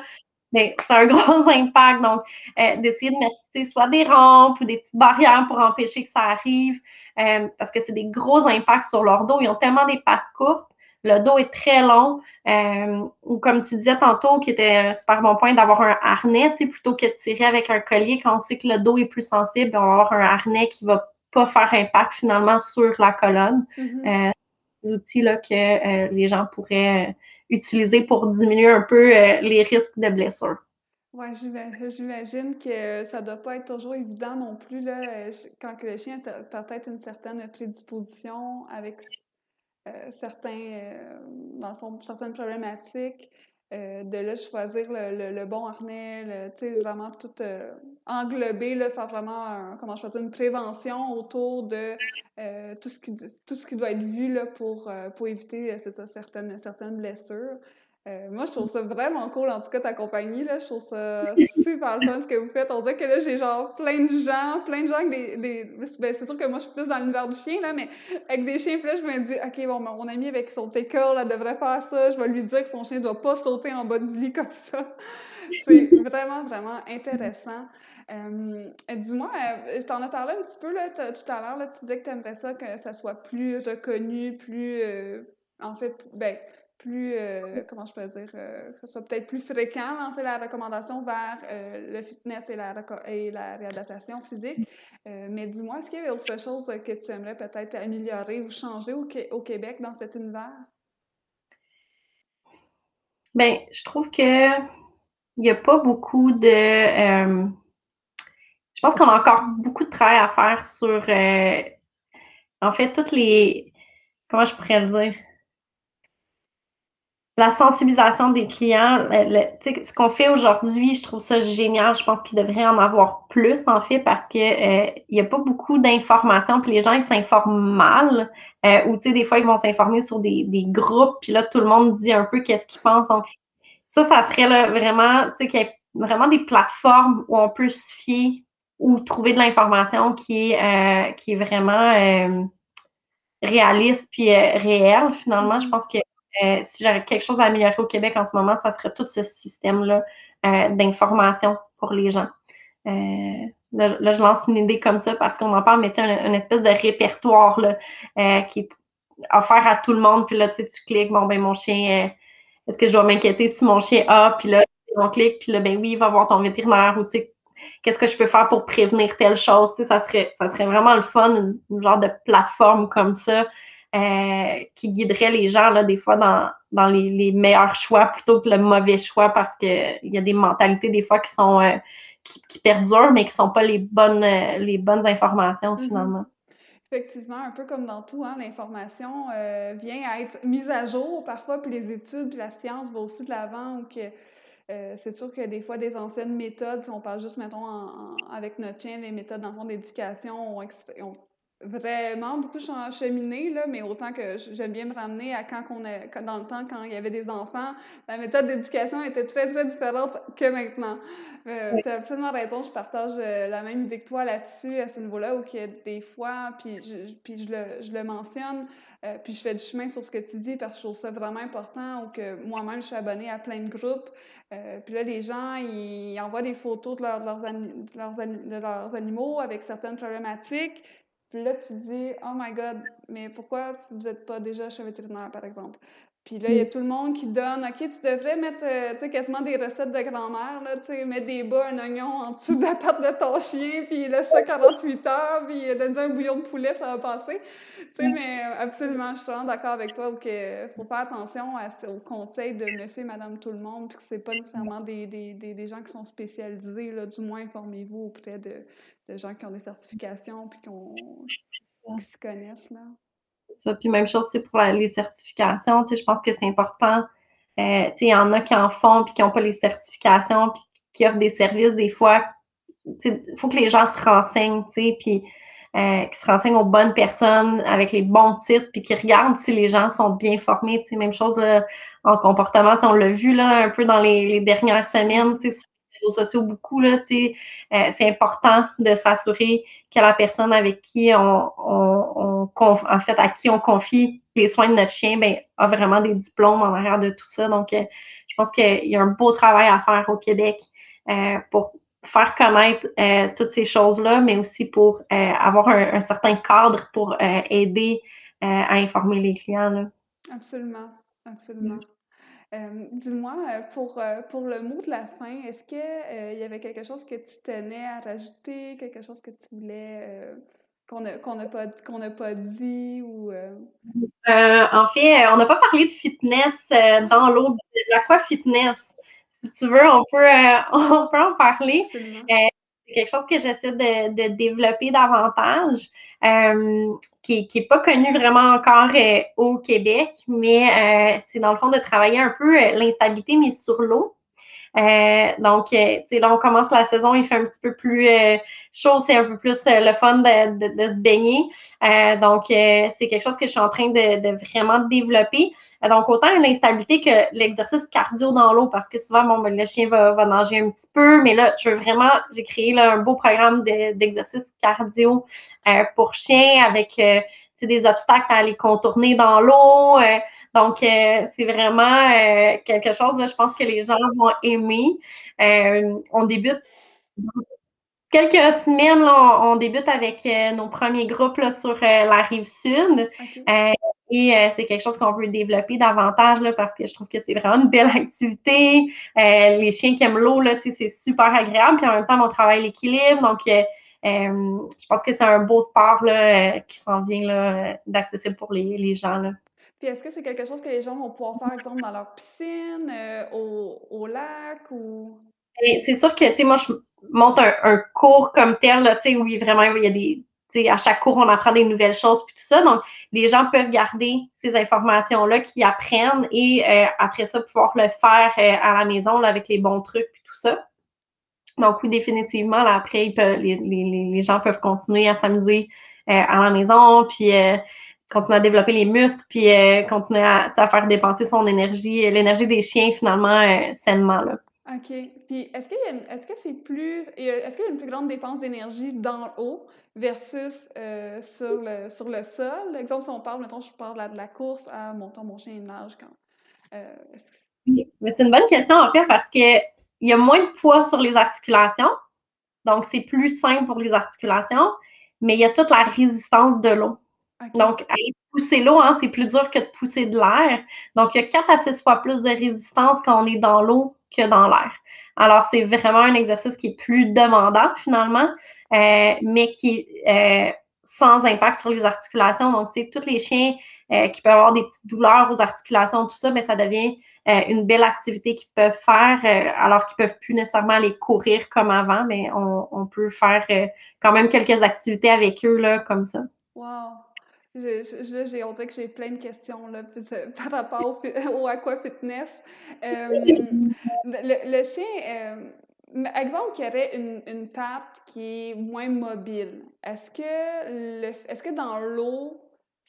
Mais c'est un <laughs> gros impact. Donc, euh, d'essayer de mettre soit des rampes ou des petites barrières pour empêcher que ça arrive, euh, parce que c'est des gros impacts sur leur dos. Ils ont tellement des pattes courtes le dos est très long. Euh, ou comme tu disais tantôt, qui était un super bon point d'avoir un harnais, plutôt que de tirer avec un collier. Quand on sait que le dos est plus sensible, on va avoir un harnais qui ne va pas faire impact finalement sur la colonne. Mm-hmm. Des outils là, que les gens pourraient utiliser pour diminuer un peu les risques de blessures. Oui, j'imagine que ça ne doit pas être toujours évident non plus là, quand le chien a peut-être une certaine prédisposition avec euh, certains, euh, certaines problématiques, euh, de là choisir le, bon harnais, vraiment tout englober, là, faire vraiment, comment choisir une prévention autour de tout, ce qui, tout ce qui doit être vu là, pour, pour éviter, ça, certaines, certaines blessures. Euh, moi, je trouve ça vraiment cool, en tout cas, ta compagnie, là. Je trouve ça super fun ce que vous faites. On dirait que là, j'ai genre plein de gens, plein de gens avec des... Ben, c'est sûr que moi, je suis plus dans l'univers du chien, là, mais avec des chiens, puis là, je me dis, OK, bon, mon ami avec son tickle, elle devrait faire ça. Je vais lui dire que son chien ne doit pas sauter en bas du lit comme ça. c'est vraiment, vraiment intéressant. Euh, Dis-moi, euh, tu en as parlé un petit peu là, tout à l'heure, tu disais que tu aimerais ça que ça soit plus reconnu, plus... Euh, en fait, ben, plus, euh, comment je peux dire, euh, que ce soit peut-être plus fréquent, en fait, la recommandation vers euh, le fitness et la, et la réadaptation physique. mais dis-moi, est-ce qu'il y avait autre chose que tu aimerais peut-être améliorer ou changer au, au Québec dans cet univers? Bien, je trouve que il n'y a pas beaucoup de. je pense qu'on a encore beaucoup de travail à faire sur, en fait, toutes les. Comment je pourrais le dire? La sensibilisation des clients, ce qu'on fait aujourd'hui, je trouve ça génial. Je pense qu'il devrait en avoir plus, en fait, parce qu'il euh, n'y a pas beaucoup d'informations, puis les gens, ils s'informent mal. Euh, ou, tu sais, des fois, ils vont s'informer sur des, groupes, puis là, tout le monde dit un peu qu'est-ce qu'ils pensent. Donc, ça, ça serait là, vraiment, tu sais, vraiment des plateformes où on peut se fier ou trouver de l'information qui est, euh, qui est vraiment réaliste puis réelle, finalement. Je pense que euh, si j'avais quelque chose à améliorer au Québec en ce moment, ça serait tout ce système-là euh, d'information pour les gens. Euh, là, je lance une idée comme ça parce qu'on en parle, mais tu une, espèce de répertoire là, qui est offert à tout le monde. Puis là, tu cliques, bon, ben mon chien, est-ce que je dois m'inquiéter si mon chien a? Puis là, on clique, puis là, ben oui, il va voir ton vétérinaire ou tu sais, qu'est-ce que je peux faire pour prévenir telle chose? Tu sais, ça serait, ça serait vraiment le fun, une genre de plateforme comme ça euh, qui guiderait les gens, là, des fois, dans, dans les, meilleurs choix plutôt que le mauvais choix parce qu'il y a des mentalités, des fois, qui sont euh, qui, perdurent, mais qui ne sont pas les bonnes, euh, les bonnes informations, mm-hmm. finalement. Effectivement, un peu comme dans tout, hein, l'information vient à être mise à jour parfois, puis les études, puis la science va aussi de l'avant, que c'est sûr que des fois, des anciennes méthodes, si on parle juste, mettons, avec notre chien, les méthodes, dans le fond, d'éducation ont, ont vraiment beaucoup cheminé, là, mais autant que j'aime bien me ramener à quand on est, dans le temps, quand il y avait des enfants, la méthode d'éducation était très, très différente que maintenant. Euh, tu as absolument raison, je partage euh, la même idée que toi là-dessus, à ce niveau-là, où il y a des fois, puis je, puis je, le, je le mentionne, euh, puis je fais du chemin sur ce que tu dis parce que je trouve ça vraiment important ou que moi-même, je suis abonnée à plein de groupes. puis là, les gens, ils envoient des photos de, leurs, leurs, de leurs animaux avec certaines problématiques. Puis là, tu dis, oh my God, mais pourquoi vous n'êtes pas déjà chez vétérinaire, par exemple? Puis là, il y a mm. tout le monde qui donne, OK, tu devrais mettre, euh, tu sais, quasiment des recettes de grand-mère, là, tu sais, mettre des bas, un oignon en dessous de la patte de ton chien, puis laisse ça 48 heures, puis donner un bouillon de poulet, ça va passer. Tu sais, mm. mais euh, absolument, je suis vraiment d'accord avec toi, qu'il faut faire attention aux conseils de monsieur et madame tout le monde, puis que c'est pas nécessairement des, des, des, des, gens qui sont spécialisés, là, du moins informez-vous auprès de, de gens qui ont des certifications, puis qui, se connaissent, là ça. Puis même chose pour les certifications, je pense que c'est important. Euh, il y en a qui en font puis qui n'ont pas les certifications puis qui offrent des services des fois. Il faut que les gens se renseignent, puis euh, qu'ils se renseignent aux bonnes personnes avec les bons titres puis qu'ils regardent si les gens sont bien formés. Même chose en comportement, on l'a vu là, un peu dans les, dernières semaines, réseaux sociaux beaucoup, là, sais, c'est important de s'assurer que la personne avec qui on, on, en fait, à qui on confie les soins de notre chien, ben, a vraiment des diplômes en arrière de tout ça. Donc, je pense qu'il y a un beau travail à faire au Québec pour faire connaître euh, toutes ces choses-là, mais aussi pour euh, avoir un, certain cadre pour euh, aider à informer les clients. Absolument, absolument. Dis-moi, pour, pour le mot de la fin, est-ce qu'il y avait quelque chose que tu tenais à rajouter, quelque chose que tu voulais qu'on n'a pas, pas dit ou en fait, on n'a pas parlé de fitness dans l'eau, de la fitness. Si tu veux, on peut, euh, <laughs> on peut en parler. Euh, c'est quelque chose que j'essaie de, développer davantage, euh, qui n'est pas connu vraiment encore au Québec, mais c'est dans le fond de travailler un peu l'instabilité, mais sur l'eau. Euh, donc, euh, tu sais, là, on commence la saison, il fait un petit peu plus euh, chaud, c'est un peu plus le fun de, se baigner. donc, c'est quelque chose que je suis en train de, vraiment développer. donc, autant l'instabilité que l'exercice cardio dans l'eau, parce que souvent, bon, ben, le chien va, nager un petit peu, mais là, je veux vraiment, j'ai créé là, un beau programme d'exercice cardio pour chiens avec des obstacles à aller contourner dans l'eau. Donc, euh, c'est vraiment euh, quelque chose, je pense que les gens vont aimer. Euh, on débute quelques semaines, on, débute avec nos premiers groupes sur la rive sud. et c'est quelque chose qu'on veut développer davantage parce que je trouve que c'est vraiment une belle <laughs> activité. les chiens qui aiment l'eau, c'est super agréable. Puis en même temps, on travaille l'équilibre. Donc, je pense que c'est un beau sport qui s'en vient d'accessible pour les, les gens. Là. Puis est-ce que c'est quelque chose que les gens vont pouvoir faire, exemple, dans leur piscine, euh, au, lac ou? C'est sûr que, tu sais, moi, je monte un, cours comme tel, tu sais, où vraiment, il y a des. Tu sais, à chaque cours, on apprend des nouvelles choses, puis tout ça. Donc, les gens peuvent garder ces informations-là qu'ils apprennent et euh, après ça, pouvoir le faire euh, à la maison avec les bons trucs, puis tout ça. Donc, oui, définitivement, là, après, les, gens peuvent continuer à s'amuser à la maison, puis continuer à développer les muscles, puis euh, continuer à, faire dépenser son énergie, l'énergie des chiens finalement euh, sainement. Là. OK. Puis est-ce qu'il y a est-ce que c'est plus est-ce qu'il y a une plus grande dépense d'énergie dans l'eau versus euh, sur le sur le sol? Exemple, si on parle, mettons, je parle de la, course à mon mon chien nage quand. oui, mais c'est une bonne question en fait parce que il y a moins de poids sur les articulations. Donc, c'est plus simple pour les articulations, mais il y a toute la résistance de l'eau. Donc, aller pousser l'eau, hein, c'est plus dur que de pousser de l'air. Donc, il y a 4 à 6 fois plus de résistance quand on est dans l'eau que dans l'air. Alors, c'est vraiment un exercice qui est plus demandant finalement, euh, mais qui est euh, sans impact sur les articulations. Donc, tu sais, tous les chiens euh, qui peuvent avoir des petites douleurs aux articulations, tout ça, mais ça devient une belle activité qu'ils peuvent faire, alors qu'ils ne peuvent plus nécessairement aller courir comme avant, mais on, peut faire quand même quelques activités avec eux, là, comme ça. Wow! J'ai, on dirait que j'ai plein de questions là, <laughs> par rapport au, aqua fitness. Euh, le, chien, euh, exemple qu'il y aurait une, une patte qui est moins mobile, est-ce que, le, est-ce que dans l'eau,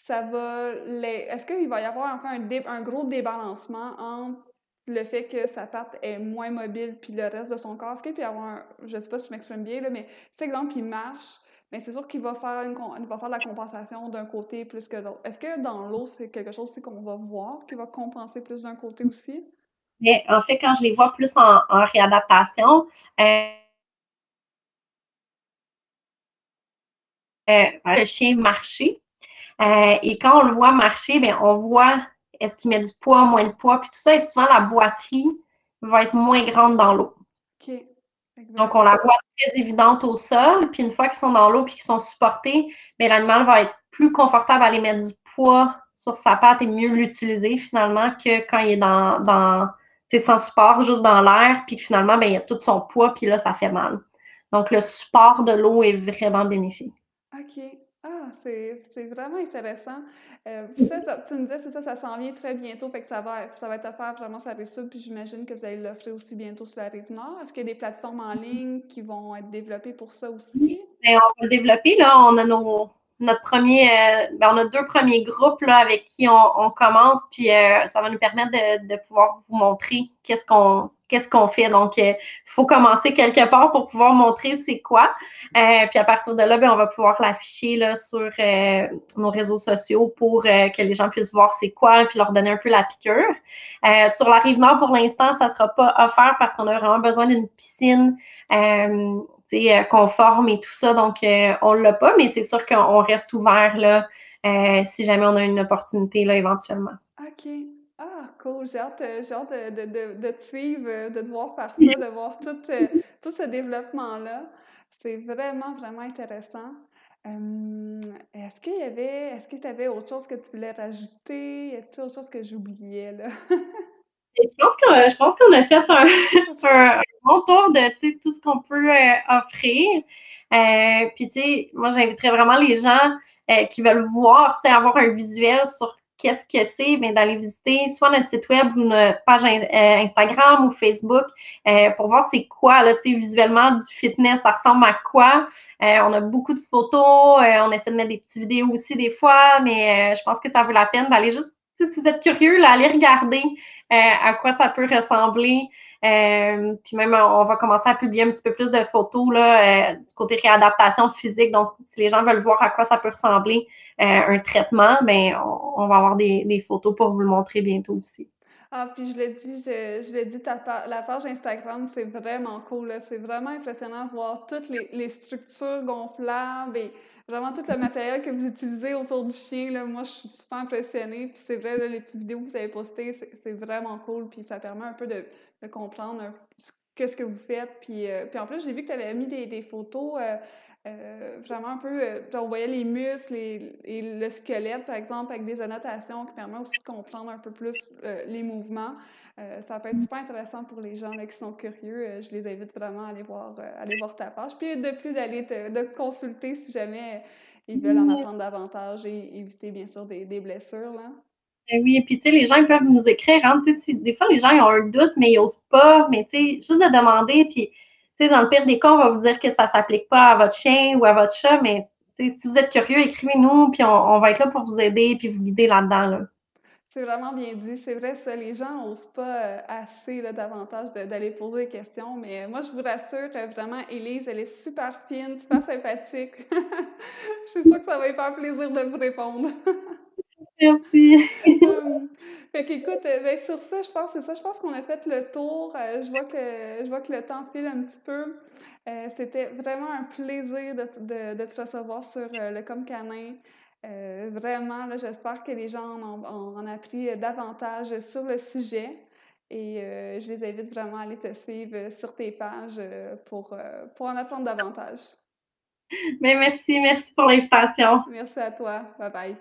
ça va. est-ce qu'il va y avoir un, un gros débalancement entre le fait que sa patte est moins mobile puis le reste de son corps? Est-ce qu'il peut y avoir un. Je sais pas si je m'exprime bien, là, mais cet exemple, il marche mais c'est sûr qu'il va faire une, va faire la compensation d'un côté plus que l'autre. Est-ce que dans l'eau, c'est quelque chose qu'on va voir qui va compenser plus d'un côté aussi? Mais en fait, quand je les vois plus en, réadaptation, euh, euh, le chien marcher. Euh, et quand on le voit marcher, bien, on voit est-ce qu'il met du poids, moins de poids, puis tout ça. Et souvent, la boiterie va être moins grande dans l'eau. Donc, on la voit très évidente au sol, puis une fois qu'ils sont dans l'eau puis qu'ils sont supportés, bien, l'animal va être plus confortable à aller mettre du poids sur sa patte et mieux l'utiliser finalement que quand il est dans, dans sans support, juste dans l'air, puis finalement, bien, il y a tout son poids, puis là, ça fait mal. Donc, le support de l'eau est vraiment bénéfique. OK. Ah, c'est vraiment intéressant. Euh, ça, tu me disais, c'est ça, ça s'en vient très bientôt, fait que ça va, ça va être offert vraiment sur la puis j'imagine que vous allez l'offrir aussi bientôt sur la rive nord. Est-ce qu'il y a des plateformes en ligne qui vont être développées pour ça aussi? Bien, on va le développer, là. On a nos, notre premier, euh, ben, on a deux premiers groupes là, avec qui on, commence, puis euh, ça va nous permettre de, pouvoir vous montrer qu'est-ce qu'on qu'est-ce qu'on fait? Donc, il faut commencer quelque part pour pouvoir montrer c'est quoi. puis à partir de là, ben, on va pouvoir l'afficher sur nos réseaux sociaux pour que les gens puissent voir c'est quoi, puis leur donner un peu la piqûre. sur la rive nord, pour l'instant, ça ne sera pas offert parce qu'on a vraiment besoin d'une piscine euh, conforme et tout ça. Donc, euh, on ne l'a pas, mais c'est sûr qu'on reste ouvert là, euh, si jamais on a une opportunité là, éventuellement. OK. Ah, cool. J'ai hâte, de, de, de, te suivre, de te voir faire ça, de voir tout, tout ce développement-là. C'est vraiment, vraiment intéressant. est-ce qu'il y avait, est-ce que tu avais autre chose que tu voulais rajouter? Y a-t-il autre chose que j'oubliais, là? je pense qu'on a fait un, <laughs> bon tour de tout ce qu'on peut euh, offrir. Euh, puis, tu sais, moi, j'inviterais vraiment les gens euh, qui veulent voir, tu sais, avoir un visuel sur qu'est-ce que c'est, mais d'aller visiter soit notre site web ou notre page Instagram ou Facebook pour voir c'est quoi, là, tu sais, visuellement du fitness, ça ressemble à quoi. on a beaucoup de photos, on essaie de mettre des petites vidéos aussi des fois, mais je pense que ça vaut la peine d'aller juste si vous êtes curieux, allez regarder euh, à quoi ça peut ressembler. Euh, puis même, on va commencer à publier un petit peu plus de photos là, euh, du côté réadaptation physique. Donc, si les gens veulent voir à quoi ça peut ressembler un traitement, ben, on, va avoir des, photos pour vous le montrer bientôt aussi. Ah, puis je l'ai dit, je, je l'ai dit, la page Instagram, c'est vraiment cool. C'est vraiment impressionnant de voir toutes les, les structures gonflables et vraiment tout le matériel que vous utilisez autour du chien, là, moi, je suis super impressionnée. Puis c'est vrai, les petites vidéos que vous avez postées, c'est vraiment cool. Puis ça permet un peu de, de comprendre qu'est-ce que vous faites. Puis, euh, puis en plus, j'ai vu que tu avais mis des, des photos euh, euh, vraiment un peu... on voyait les muscles et, le squelette, par exemple, avec des annotations qui permettent aussi de comprendre un peu plus les mouvements. Euh, ça peut être super intéressant pour les gens qui sont curieux. Euh, je les invite vraiment à aller voir, euh, aller voir ta page. Puis de plus, d'aller te de consulter si jamais ils veulent en apprendre davantage et éviter, bien sûr, des, des blessures. Là. Ben oui, et puis tu sais, les gens peuvent nous écrire. Hein, si, des fois, les gens ils ont un doute, mais ils n'osent pas. Mais tu sais, juste de demander. Puis, dans le pire des cas, on va vous dire que ça ne s'applique pas à votre chien ou à votre chat. Mais si vous êtes curieux, écrivez-nous. Puis, on, on, va être là pour vous aider puis vous guider là-dedans. Là. C'est vraiment bien dit. C'est vrai, ça, les gens n'osent pas euh, assez là, davantage d'aller poser des questions. Mais euh, moi, je vous rassure, euh, vraiment, Élise, elle est super fine, super <laughs> sympathique. <laughs> je suis sûre que ça va lui faire plaisir de vous répondre. <laughs> Merci. <laughs> fait qu'écoute, ben, sur ça, je pense c'est ça. Je pense qu'on a fait le tour. je vois que je vois que le temps file un petit peu. C'était vraiment un plaisir de, de, de, te recevoir sur le Com Canin. Euh, vraiment, j'espère que les gens en ont, appris davantage sur le sujet. Et euh, je les invite vraiment à aller te suivre sur tes pages euh, pour, pour en apprendre davantage. Mais merci, merci pour l'invitation. Merci à toi. Bye bye.